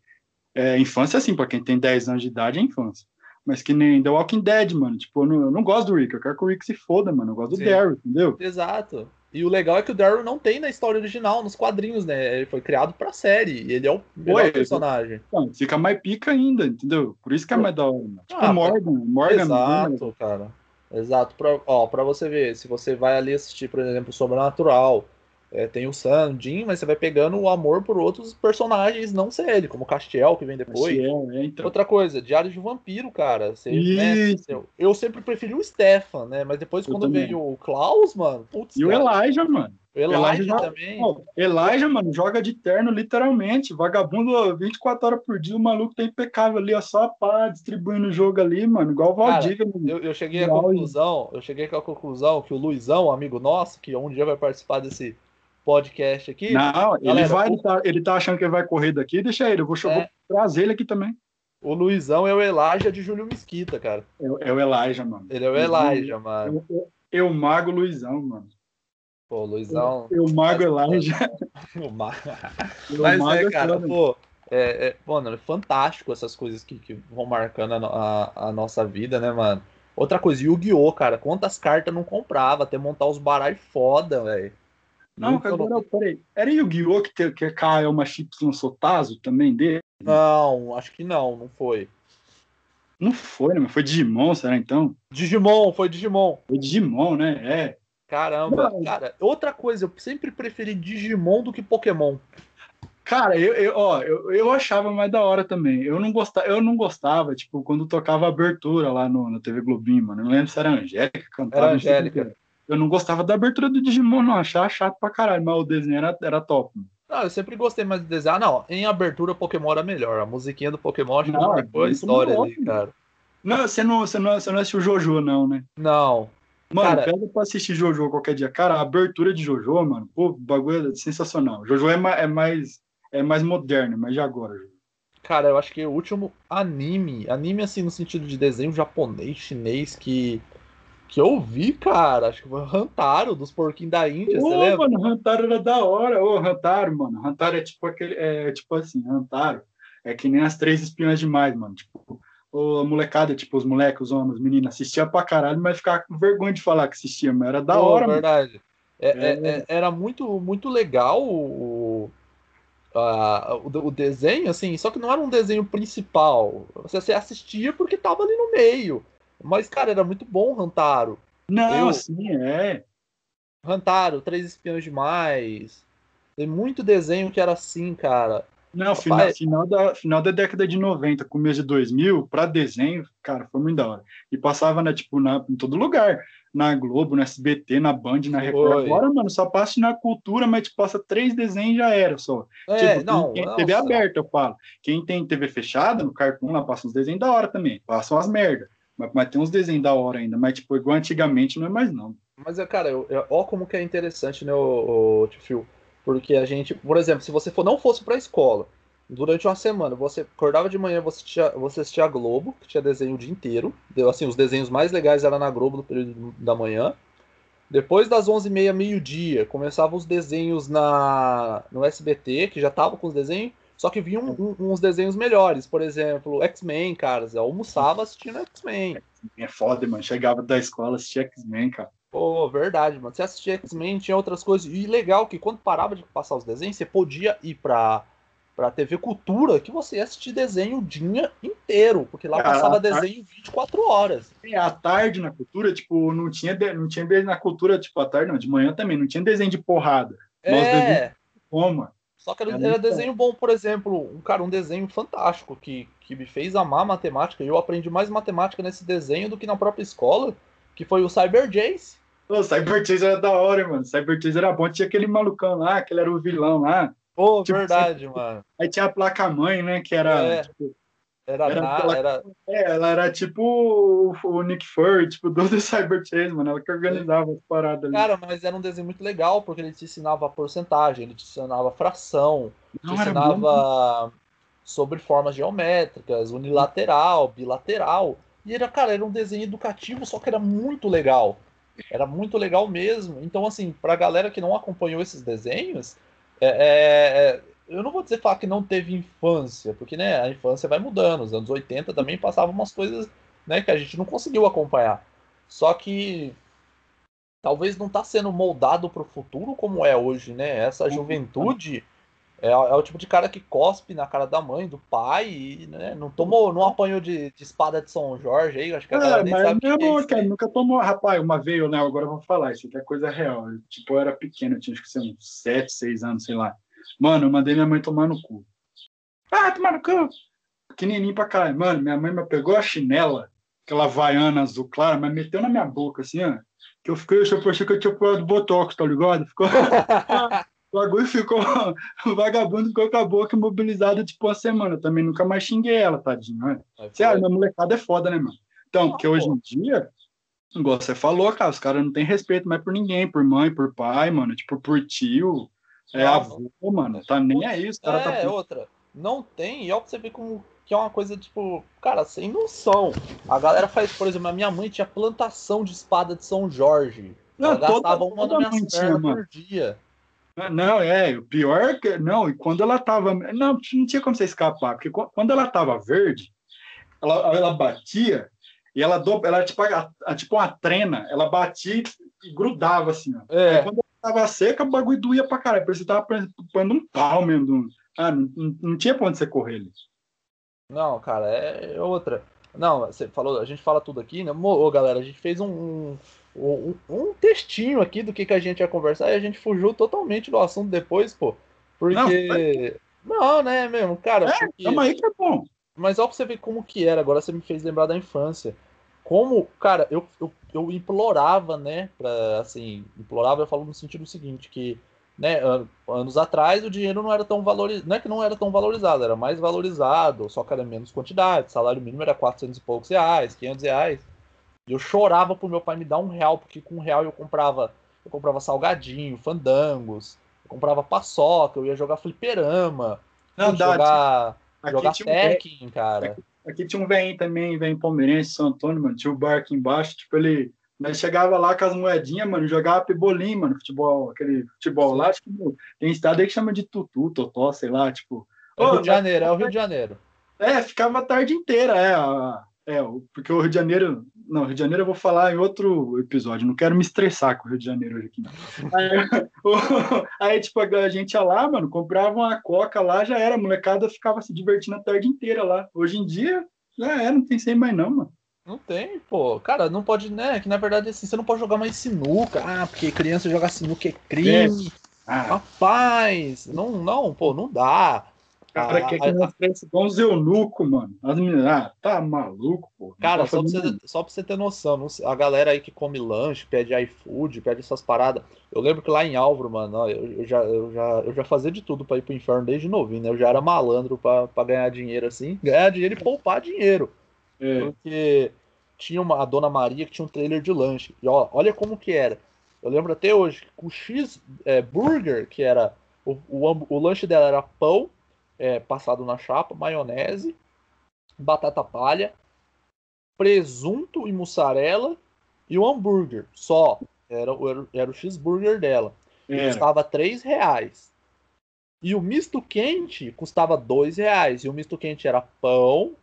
É, infância assim, para quem tem 10 anos de idade é infância. Mas que nem The Walking Dead, mano. Tipo, eu não, eu não gosto do Rick, eu quero que o Rick se foda, mano. Eu gosto Sim. do Daryl, entendeu? Exato. E o legal é que o Daryl não tem na história original, nos quadrinhos, né? Ele foi criado pra série. E ele é o melhor Oi, personagem. Então, fica mais pica ainda, entendeu? Por isso que é mais da hora. Tipo, Ah, Morgan. Morgan Exato, cara. Exato. Pra, ó, pra você ver, se você vai ali assistir, por exemplo, Sobrenatural, é, tem o Sam, o Jim, mas você vai pegando o amor por outros personagens, não ser ele, como o Castiel, que vem depois. Castiel, é, então. Outra coisa, Diário de Vampiro, cara. Você, né, eu, sempre preferi o Stefan, né? Mas depois, Eu quando também. veio o Klaus, mano, putz, E o cara, Elijah, mano. o Elijah, Elijah também. Elijah, mano, joga de terno, literalmente. Vagabundo ó, 24 horas por dia, o maluco tá impecável ali, ó, só pá, distribuindo o jogo ali, mano. Igual o Valdiga, mano. Eu, eu cheguei à conclusão, eu cheguei à conclusão que o Luizão, amigo nosso, que um dia vai participar desse podcast aqui, Não, ele Galera, vai, o- ele tá, ele tá achando que ele vai correr daqui, deixa ele. Eu vou, É. vou trazer ele aqui também. o Luizão é o Elijah de Júlio Mesquita, cara. É, o- é o Elijah, mano. Ele é o Elijah, mano. Eu, eu, eu mago Luizão, mano. Pô, o Luizão. Eu mago Elijah. [laughs] [laughs] o Ma- Eu Mas mago é, cara, pô, é, é, mano, é fantástico essas coisas que, que vão marcando a, a- a nossa vida, né, mano? Outra coisa, Yu-Gi-Oh, cara, quantas cartas não comprava até montar os baralhos foda, velho. Não, cara, agora, peraí. Era Yu-Gi-Oh! que, te- que K é uma Y Sotazo também dele? Não, acho que não, não foi. Não foi, né? Mas foi Digimon, será então? Digimon, foi Digimon. Foi Digimon, né? É. Caramba, Não. cara, outra coisa, eu sempre preferi Digimon do que Pokémon. Cara, eu, eu, ó, eu, eu achava mais da hora também. Eu não gostava, eu não gostava, tipo, quando tocava abertura lá no, no TV Globinho, mano. Eu não lembro se era a Angélica cantava. Era não Angélica. Que. Eu não gostava da abertura do Digimon, não. Achava chato pra caralho, mas o desenho era, era top. Não, eu sempre gostei mais de desenhar. Não, em abertura Pokémon era melhor. A musiquinha do Pokémon acho que Não, marcou a muito história ali, cara. Não, você não, você não, você não assistiu Jojo, não, né? Não, Mano, Cara- pega pra assistir Jojo qualquer dia. Cara, a abertura de Jojo, mano, pô, o bagulho é sensacional. Jojo é, ma- é mais é mais moderno, mas de agora. Jojo. Cara, eu acho que o último anime, anime assim no sentido de desenho japonês, chinês, que, que eu vi, cara, acho que foi Hantaro, dos porquinhos da Índia, você Ô, lembra? mano, Hantaro era da hora. Ô, Hantaro, mano. Hantaro é tipo aquele. É tipo assim, Hantaro é que nem as três espiãs demais, mano. Tipo, a molecada, tipo, os moleques, os homens, os meninos, assistia pra caralho, mas ficava com vergonha de falar que assistia, mas era da Pô, hora, mano. verdade. É- É. é- é- era muito, muito legal o, a- o, o desenho, assim, só que não era um desenho principal. Você, você assistia porque tava ali no meio. Mas, cara, era muito bom o Hantaro. Não, Eu- sim, é. Hantaro, Três Espiões Demais. Tem muito desenho que era assim, cara. Não, final, Rapaz. final, da, final da década de 90, começo de 2000, pra desenho, cara, foi muito da hora. E passava, né, tipo, na, em todo lugar. Na Globo, no SBT, na Band, na Record. Agora, mano, só passa na cultura, mas te passa três desenhos e já era só. É, tipo, não, quem tem TV aberta, eu falo. Quem tem TV fechada, no Cartoon, lá passa uns desenhos da hora também. Passam as merda. Mas, mas tem uns desenhos da hora ainda. Mas, tipo, igual antigamente, não é mais, não. Mas, é, cara, eu, eu- ó como que é interessante, né, o, tio Phil? Porque a gente, por exemplo, se você for, não fosse pra escola, durante uma semana, você acordava de manhã, você assistia, você assistia a Globo, que tinha desenho o dia inteiro. Deu, assim, os desenhos mais legais eram na Globo no período da manhã. Depois das 11h30, meio-dia, começavam os desenhos na, no SBT, que já tava com os desenhos, só que vinham um- uns desenhos melhores. Por exemplo, X-Men, cara. Eu almoçava assistindo X-Men. É foda, mano. Chegava da escola, assistia X-Men, cara. Pô, verdade, mano. Você assistia X-Men, tinha outras coisas. E legal que quando parava de passar os desenhos, você podia ir pra, pra TV Cultura, que você ia assistir desenho o dia inteiro. Porque lá Cara, passava desenho 24 horas. E à tarde na cultura, tipo, não tinha, de- não tinha desenho na cultura, tipo, à tarde, não, de manhã também, não tinha desenho de porrada. Nós É. Como? Só que era, É era desenho bom, por exemplo, um cara, um desenho fantástico que, que me fez amar matemática. E eu aprendi mais matemática nesse desenho do que na própria escola, que foi o Cyber Jace. O Cyber Chase era da hora, mano. Cyber Chase era bom. Tinha aquele malucão lá, que ele era o vilão lá. Pô, Tipo, verdade, mano. Aí tinha a placa-mãe, né, que era... É. tipo, Era, Era na- aquela- era, é, ela era tipo o, o Nick Fury, tipo, do The [laughs] Cyber Chase, mano. Ela que organizava as paradas ali. Cara, mas era um desenho muito legal, porque ele te ensinava porcentagem, ele te ensinava fração, te Não, bom. ensinava sobre formas geométricas, unilateral, bilateral. E era, cara, era um desenho educativo, só que era muito legal. Era muito legal mesmo. Então, assim, pra galera que não acompanhou esses desenhos, é, é, é, eu não vou dizer falar que não teve infância, porque né, a infância vai mudando. Os anos 80 também passavam umas coisas né, que a gente não conseguiu acompanhar. Só que talvez não está sendo moldado para o futuro como é hoje, né? Essa juventude é, é, o tipo de cara que cospe na cara da mãe, do pai, e né, não tomou, não apanhou de, de, espada de São Jorge aí, acho que a é, galera nem mas sabe que é cara, nunca tomou, rapaz, uma vez, né, agora eu vou falar, isso aqui é coisa real, eu, tipo, eu era pequeno, eu tinha acho que ser uns 7, 6 anos, sei lá, mano, eu mandei minha mãe tomar no cu, ah, tomar no cu, pequenininho pra caralho, mano, minha mãe me pegou a chinela, aquela vaiana azul clara, mas meteu na minha boca, assim, ó, que eu fiquei, eu achei que eu tinha pulado botox, tá ligado? Ficou... [laughs] O bagulho ficou. O vagabundo ficou com a boca imobilizada tipo uma semana. Eu também nunca mais xinguei ela, tadinho. Né? Sério, minha molecada é foda, né, mano? Então, porque hoje em dia, igual você falou, cara, os caras não têm respeito mais por ninguém, por mãe, por pai, mano, tipo, por tio, é avô, mano, tá nem aí, os caras tá é, tá. outra, não tem, e ó, pra você ver como que é uma coisa, tipo, cara, sem noção. A galera faz, por exemplo, a minha mãe tinha plantação de espada de São Jorge. Ela não, gastava uma na minha pernas por dia. Ah, não, é, o pior é que. Não, e quando ela tava. Não, não tinha como você escapar, porque quando ela tava verde, ela, ela batia e ela, do, ela tipo, a, a, tipo uma trena, ela batia e grudava assim, ó. É. quando ela tava seca, o bagulho doía pra caralho, parecia que tava pondo um pau mesmo. Ah, não, não, tinha pra onde você correr ali. Não, cara, é outra. Não, você falou, a gente fala tudo aqui, né? Ô, galera, a gente fez um, um, um, textinho aqui do que, que a gente ia conversar e a gente fugiu totalmente do assunto depois, pô. Porque. Não, não né, mesmo, cara. É, porque... Aí que é bom. Mas olha pra você ver como que era, agora você me fez lembrar da infância. Como, cara, eu, eu, eu implorava, né, pra, assim, implorava, eu falo no sentido seguinte, que, né, anos atrás o dinheiro não era tão valorizado, não é que não era tão valorizado, era mais valorizado, só que era menos quantidade, salário mínimo era 400 e poucos reais, 500 reais, eu chorava pro meu pai me dar um real, porque com um real eu comprava, eu comprava salgadinho, fandangos, eu comprava paçoca, eu ia jogar fliperama, Não, jogar, jogar Tekken, um cara. Aqui, aqui, tinha um velho também, velho palmeirense, São Antônio, mano, tinha o bar aqui embaixo, tipo, ele... Nós chegava lá com as moedinhas, mano, jogava pebolim, mano, futebol, aquele futebol lá, acho que tem estado aí que chama de tutu, totó, sei lá, tipo... É Rio de Janeiro, é o Rio de Janeiro. É, ficava a tarde inteira, é, é, porque o Rio de Janeiro. Não, Rio de Janeiro eu vou falar em outro episódio. Não quero me estressar com o Rio de Janeiro hoje aqui, não. Aí, [laughs] aí, tipo, a gente ia lá, mano, comprava uma coca lá, já era. A molecada ficava se divertindo a tarde inteira lá. Hoje em dia, já é, não tem sem mais, não, mano. Não tem, pô. Cara, não pode, né? Que na verdade, assim, você não pode jogar mais sinuca. Ah, porque criança jogar sinuca é crime. É. Ah. Rapaz, não, não, pô, não dá. Cara, ah, quer que nós cresça igual uns mano. As meninas, ah, tá maluco, pô. Cara, só pra, você, só pra, você, ter noção, a galera aí que come lanche, pede iFood, pede essas paradas. Eu lembro que lá em Álvaro, mano, eu, eu, já, eu, já, eu já fazia de tudo pra ir pro inferno desde novinho, né? Eu já era malandro pra, pra ganhar dinheiro assim, ganhar dinheiro e poupar dinheiro. É. Porque tinha uma, a dona Maria que tinha um trailer de lanche. E ó, olha como que era. Eu lembro até hoje que o X é, Burger, que era. O, o, o lanche dela era pão é, passado na chapa, maionese, batata palha, presunto e mussarela e o hambúrguer. Só. Era, era, era o cheeseburger dela. É. Custava 3 reais. E o misto quente custava 2 reais. E o misto quente era pão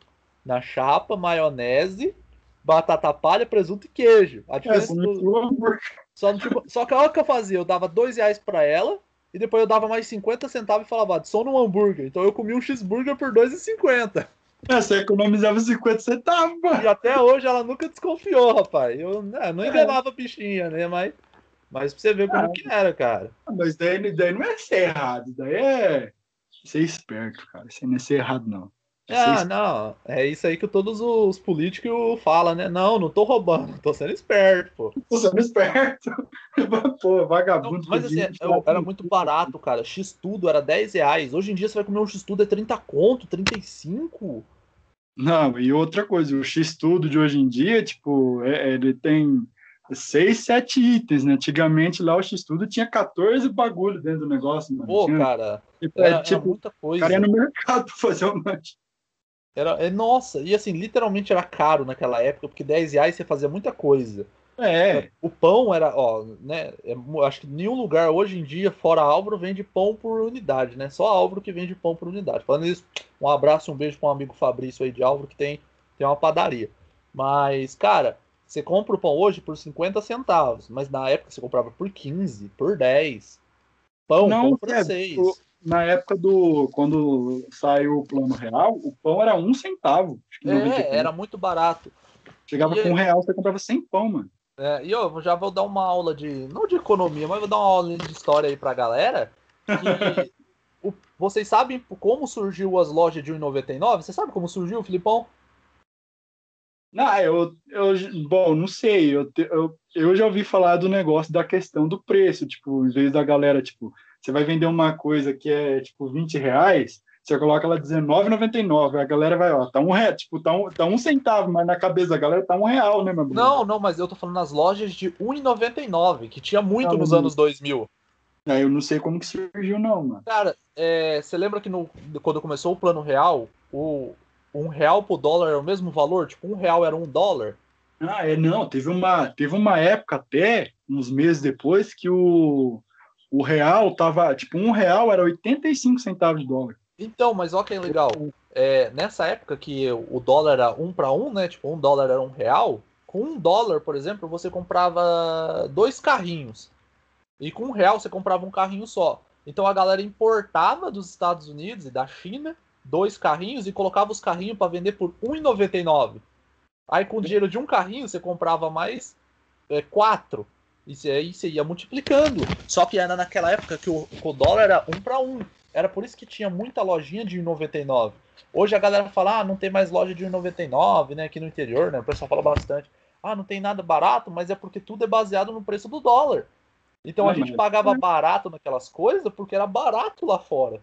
na chapa, maionese, batata palha, presunto e queijo. A é, diferença é, do... só, tipo... só que olha o que eu fazia, eu dava 2 reais para ela e depois eu dava mais 50 centavos e falava, só no hambúrguer. Então eu comi um cheeseburger por 2,50. É, você economizava 50 centavos. E até hoje ela nunca desconfiou, rapaz. Eu né, não enganava a bichinha, né? Mas, mas pra você ver como ah, que era, cara. Mas daí, daí não é ser errado, daí é ser esperto, cara. Isso não é ser errado, não. Ah, não. É isso aí que todos os políticos falam, né? Não, não tô roubando, tô sendo esperto, pô. Tô sendo esperto. [laughs] pô, vagabundo. Não, mas assim, eu, era muito barato, cara. X tudo era 10 reais. Hoje em dia você vai comer um X tudo é 30 conto, 35. Não, e outra coisa, o X tudo de hoje em dia, tipo, é, ele tem seis, sete itens, né? Antigamente lá o X-Tudo tinha 14 bagulho dentro do negócio, mano. Pô, tinha, cara, tipo, era, tipo, era muita coisa. O cara ia no [laughs] mercado pra fazer um lanche. Era, é, nossa, e assim, literalmente era caro naquela época, porque 10 reais você fazia muita coisa. É. O pão era, ó, né? É, acho que nenhum lugar hoje em dia, fora Álvaro, vende pão por unidade, né? Só Álvaro que vende pão por unidade. Falando isso, um abraço, um beijo para um amigo Fabrício aí de Álvaro que tem, tem uma padaria. Mas, cara, você compra o pão hoje por 50 centavos, mas na época você comprava por 15, por 10. Pão, Não, pão é, francês. o- na época do. Quando saiu o plano real, o pão era um centavo. Acho que em 93. É, era muito barato. Chegava e- com um real, você comprava 100 pão, mano. É, e eu já vou dar uma aula de. Não de economia, mas vou dar uma aula de história aí pra galera. Que [laughs] o- vocês sabem como surgiu as lojas de 1,99? Você sabe como surgiu, Filipão? Não, eu, eu, bom, não sei. Eu, eu, eu já ouvi falar do negócio da questão do preço. Tipo, em vez da galera, tipo, você vai vender uma coisa que é tipo 20 reais, você coloca ela R$19,99. A galera vai, ó, tá um real, tipo, tá um, tá um centavo, mas na cabeça da galera tá um real, né, meu amigo? Não, não, mas eu tô falando nas lojas de 1,99, que tinha muito Não, nos não. anos 2000. Aí eu não sei como que surgiu, não, mano. Cara, é, você lembra que no, quando começou o plano real, o um real pro dólar era o mesmo valor? Tipo, um real era um dólar? Ah, é, não, teve uma, teve uma época até, uns meses depois, que o, o real tava, tipo, um real era 85 centavos de dólar. Então, mas olha que legal. É, nessa época que o dólar era um para um, né? Tipo, um dólar era um real. Com um dólar, por exemplo, você comprava dois carrinhos. E com um real você comprava um carrinho só. Então a galera importava dos Estados Unidos e da China dois carrinhos e colocava os carrinhos para vender por R$ 1,99. Aí com o dinheiro de um carrinho você comprava mais é, quatro. E aí você ia multiplicando. Só que era naquela época que o, o dólar era um para um. Era por isso que tinha muita lojinha de 1,99. Hoje a galera fala, ah, não tem mais loja de 1,99, né? Aqui no interior, né? O pessoal fala bastante. Ah, não tem nada barato, mas é porque tudo é baseado no preço do dólar. Então a gente mas- pagava barato naquelas coisas porque era barato lá fora.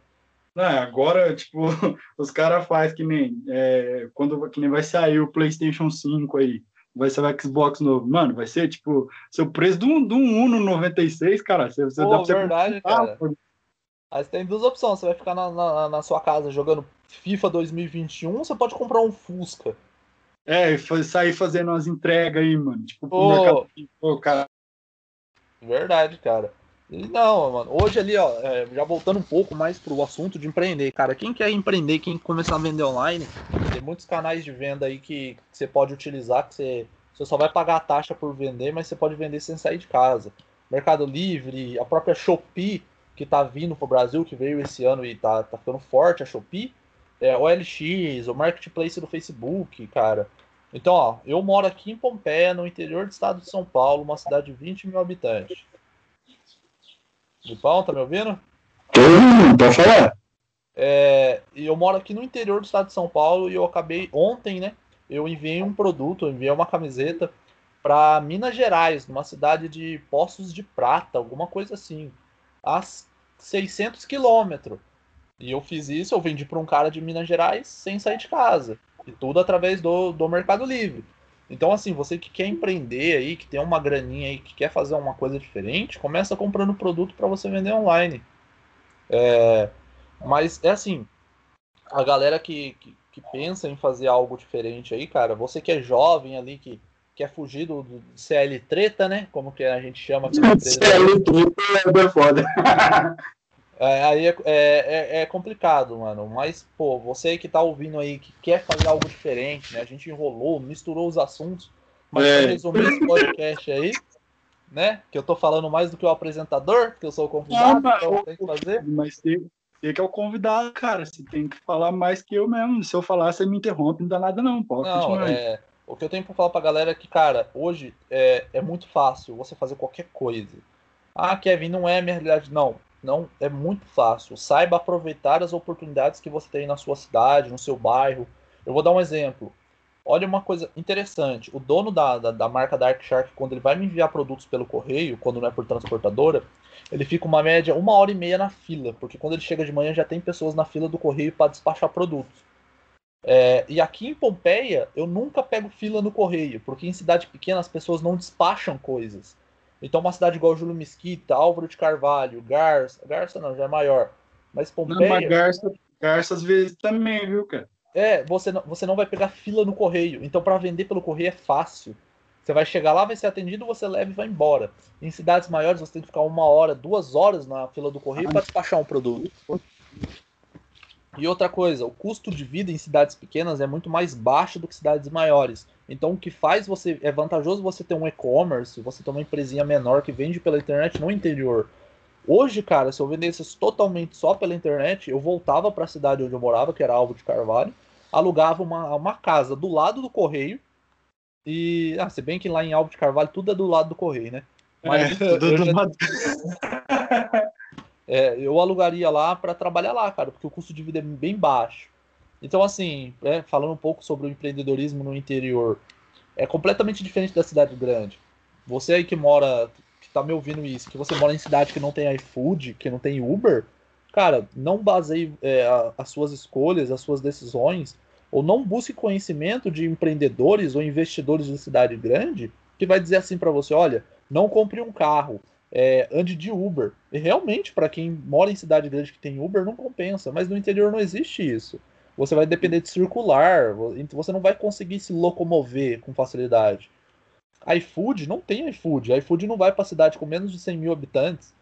Não, agora, tipo, [laughs] os caras fazem que nem é, quando que nem vai sair o PlayStation 5 aí, vai ser o Xbox novo. Mano, vai ser tipo, seu preço de um, de um Uno 96, cara. Você, você Pô, dá pra você verdade, comprar, cara. Aí você tem duas opções. Você vai ficar na, na, na sua casa jogando FIFA 2021, você pode comprar um Fusca. É, e sair fazendo umas entregas aí, mano. Tipo, pro mercado. Pô, cara. Verdade, cara. E não, mano. Hoje ali, ó, é, já voltando um pouco mais pro assunto de empreender, cara. Quem quer empreender, quem começar a vender online, muitos canais de venda aí que, que você pode utilizar, que você, você só vai pagar a taxa por vender, mas você pode vender sem sair de casa. Mercado Livre, a própria Shopee, que tá vindo pro Brasil, que veio esse ano e tá, tá ficando forte a Shopee. É, OLX, o Marketplace do Facebook, cara. Então, ó, eu moro aqui em Pompeia, no interior do estado de São Paulo, uma cidade de 20 mil habitantes. Lipão, tá me ouvindo? Pode falar. É, eu moro aqui no interior do estado de São Paulo e eu acabei ontem, né? Eu enviei um produto, eu enviei uma camiseta para Minas Gerais, numa cidade de Poços de Prata, alguma coisa assim, a 600 quilômetros. E eu fiz isso, eu vendi para um cara de Minas Gerais sem sair de casa. E tudo através do, do Mercado Livre. Então, assim, você que quer empreender aí, que tem uma graninha aí, que quer fazer uma coisa diferente, começa comprando produto para você vender online. É, mas é assim, a galera que, que, que pensa em fazer algo diferente aí, cara, você que é jovem ali, que quer fugir do, do CL treta, né? Como que a gente chama na [laughs] empresa. é foda. [laughs] É, aí é, é, é complicado, mano. Mas, pô, você que tá ouvindo aí, que quer fazer algo diferente, né? A gente enrolou, misturou os assuntos. Mas É. pra resumir esse podcast aí, né? Que eu tô falando mais do que o apresentador, que eu sou o convidado, mas então tenho que fazer. Mas você, você que é o convidado, cara. Você tem que falar mais que eu mesmo. Se eu falar, você me interrompe, não dá nada, não. Pode Não, continuar é, o que eu tenho pra falar pra galera é que, cara, hoje é, é muito fácil você fazer qualquer coisa. Ah, Kevin, não é a minha realidade. Não, não, é muito fácil. Saiba aproveitar as oportunidades que você tem na sua cidade, no seu bairro. Eu vou dar um exemplo. Olha uma coisa interessante. O dono da, da, da marca Dark Shark, quando ele vai me enviar produtos pelo correio, quando não é por transportadora, ele fica uma média uma hora e meia na fila, porque quando ele chega de manhã já tem pessoas na fila do correio para despachar produtos. É, e aqui em Pompeia, eu nunca pego fila no correio, porque em cidade pequena as pessoas não despacham coisas. Então, uma cidade igual Júlio Mesquita, Álvaro de Carvalho, Garça, Garça não, já é maior, mas Não, Pompeia, mas garça, garça às vezes também, viu, cara? É, você não, você não vai pegar fila no correio. Então, para vender pelo correio é fácil. Você vai chegar lá, vai ser atendido, você leva e vai embora. Em cidades maiores, você tem que ficar uma hora, duas horas na fila do correio para despachar um produto. E outra coisa, o custo de vida em cidades pequenas é muito mais baixo do que cidades maiores. Então, o que faz você. É vantajoso você ter um e-commerce, você ter uma empresinha menor que vende pela internet no interior. Hoje, cara, se eu vendesse totalmente só pela internet, eu voltava para a cidade onde eu morava, que era Alvo de Carvalho, alugava uma, uma casa do lado do correio. E. Ah, se bem que lá em Alvo de Carvalho tudo é do lado do correio, né? Mas é, [laughs] tudo do lado. [laughs] é, eu alugaria lá para trabalhar lá, cara, porque o custo de vida é bem baixo. Então, assim, é, falando um pouco sobre o empreendedorismo no interior, é completamente diferente da cidade grande. Você aí que mora, que tá me ouvindo isso, que você mora em cidade que não tem iFood, que não tem Uber, cara, não baseie é, as suas escolhas, as suas decisões, ou não busque conhecimento de empreendedores ou investidores de cidade grande que vai dizer assim para você, olha, não compre um carro, é, ande de Uber. E realmente, para quem mora em cidade grande que tem Uber, não compensa, mas no interior não existe isso você vai depender de circular, você não vai conseguir se locomover com facilidade. iFood não tem iFood, iFood não vai para cidade com menos de 100 mil habitantes.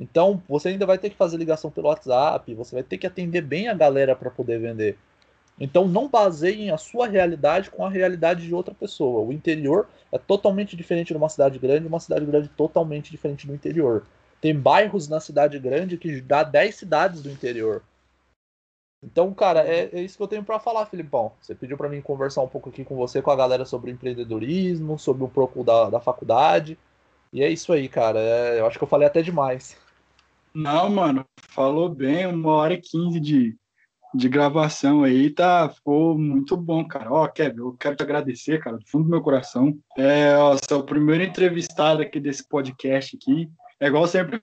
Então você ainda vai ter que fazer ligação pelo WhatsApp, você vai ter que atender bem a galera para poder vender. Então não baseiem a sua realidade com a realidade de outra pessoa. O interior é totalmente diferente de uma cidade grande, uma cidade grande totalmente diferente do interior. Tem bairros na cidade grande que dá 10 cidades do interior. Então, cara, é, é isso que eu tenho para falar, Filipão. Você pediu para mim conversar um pouco aqui com você, com a galera sobre empreendedorismo, sobre um pouco da, da faculdade. E é isso aí, cara. É, eu acho que eu falei até demais. Não, mano, falou bem, uma hora e quinze de, de gravação aí, tá? Ficou muito bom, cara. Ó, Kevin, eu quero te agradecer, cara, do fundo do meu coração. É, ó, seu primeiro entrevistado aqui desse podcast aqui. É igual sempre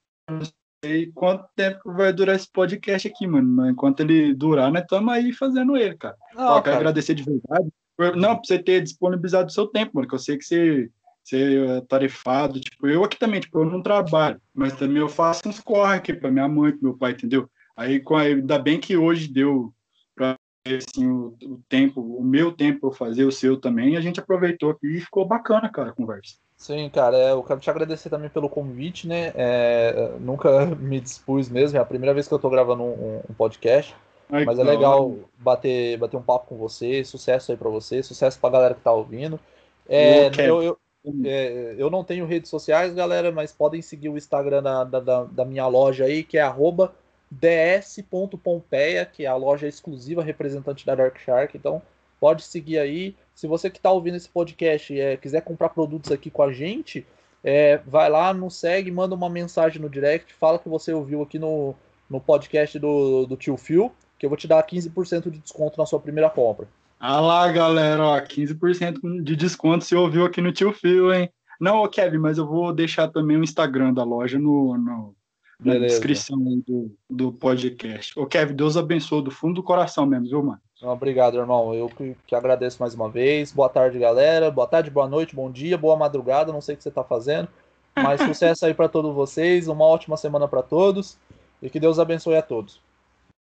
sei quanto tempo vai durar esse podcast aqui, mano. Mas enquanto ele durar, nós estamos aí fazendo ele, cara. Não, Ó, quero agradecer de verdade. Não, pra você ter disponibilizado o seu tempo, mano, que eu sei que você, você é tarefado. Tipo, eu aqui também, tipo, eu não trabalho, mas também eu faço uns corre aqui pra minha mãe, pro meu pai, entendeu? Aí, ainda bem que hoje deu pra assim, o, o tempo, o meu tempo eu fazer, o seu também, a gente aproveitou aqui e ficou bacana, cara, a conversa. Sim, cara, é, eu quero te agradecer também pelo convite, né? É, nunca [laughs] me dispus mesmo, é a primeira vez que eu tô gravando um, um podcast. Ai, mas é legal bater, bater um papo com você, sucesso aí para você, sucesso pra galera que tá ouvindo. É, eu, eu, é, eu, não tenho redes sociais, galera, mas podem seguir o Instagram da, da, da minha loja aí, que é arroba ds.pompeia, que é a loja exclusiva representante da Dark Shark. Então, pode seguir aí. Se você que está ouvindo esse podcast é, quiser comprar produtos aqui com a gente, é, vai lá, nos segue, manda uma mensagem no direct, fala que você ouviu aqui no, no podcast do, do Tio Phil, que eu vou te dar 15% de desconto na sua primeira compra. Ah lá, galera, ó, 15% de desconto se ouviu aqui no Tio Phil, hein? Não, Kevin, mas eu vou deixar também o Instagram da loja no, no na Beleza. descrição do, do podcast. Ô, Kevin, Deus abençoe do fundo do coração mesmo, viu, mano? Obrigado, irmão. Eu que, que, agradeço mais uma vez. Boa tarde, galera. Boa tarde, boa noite, bom dia, boa madrugada. Não sei o que você está fazendo, mas [laughs] sucesso aí para todos vocês. Uma ótima semana para todos e que Deus abençoe a todos.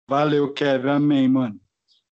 Valeu, Kevin. Amém, mano.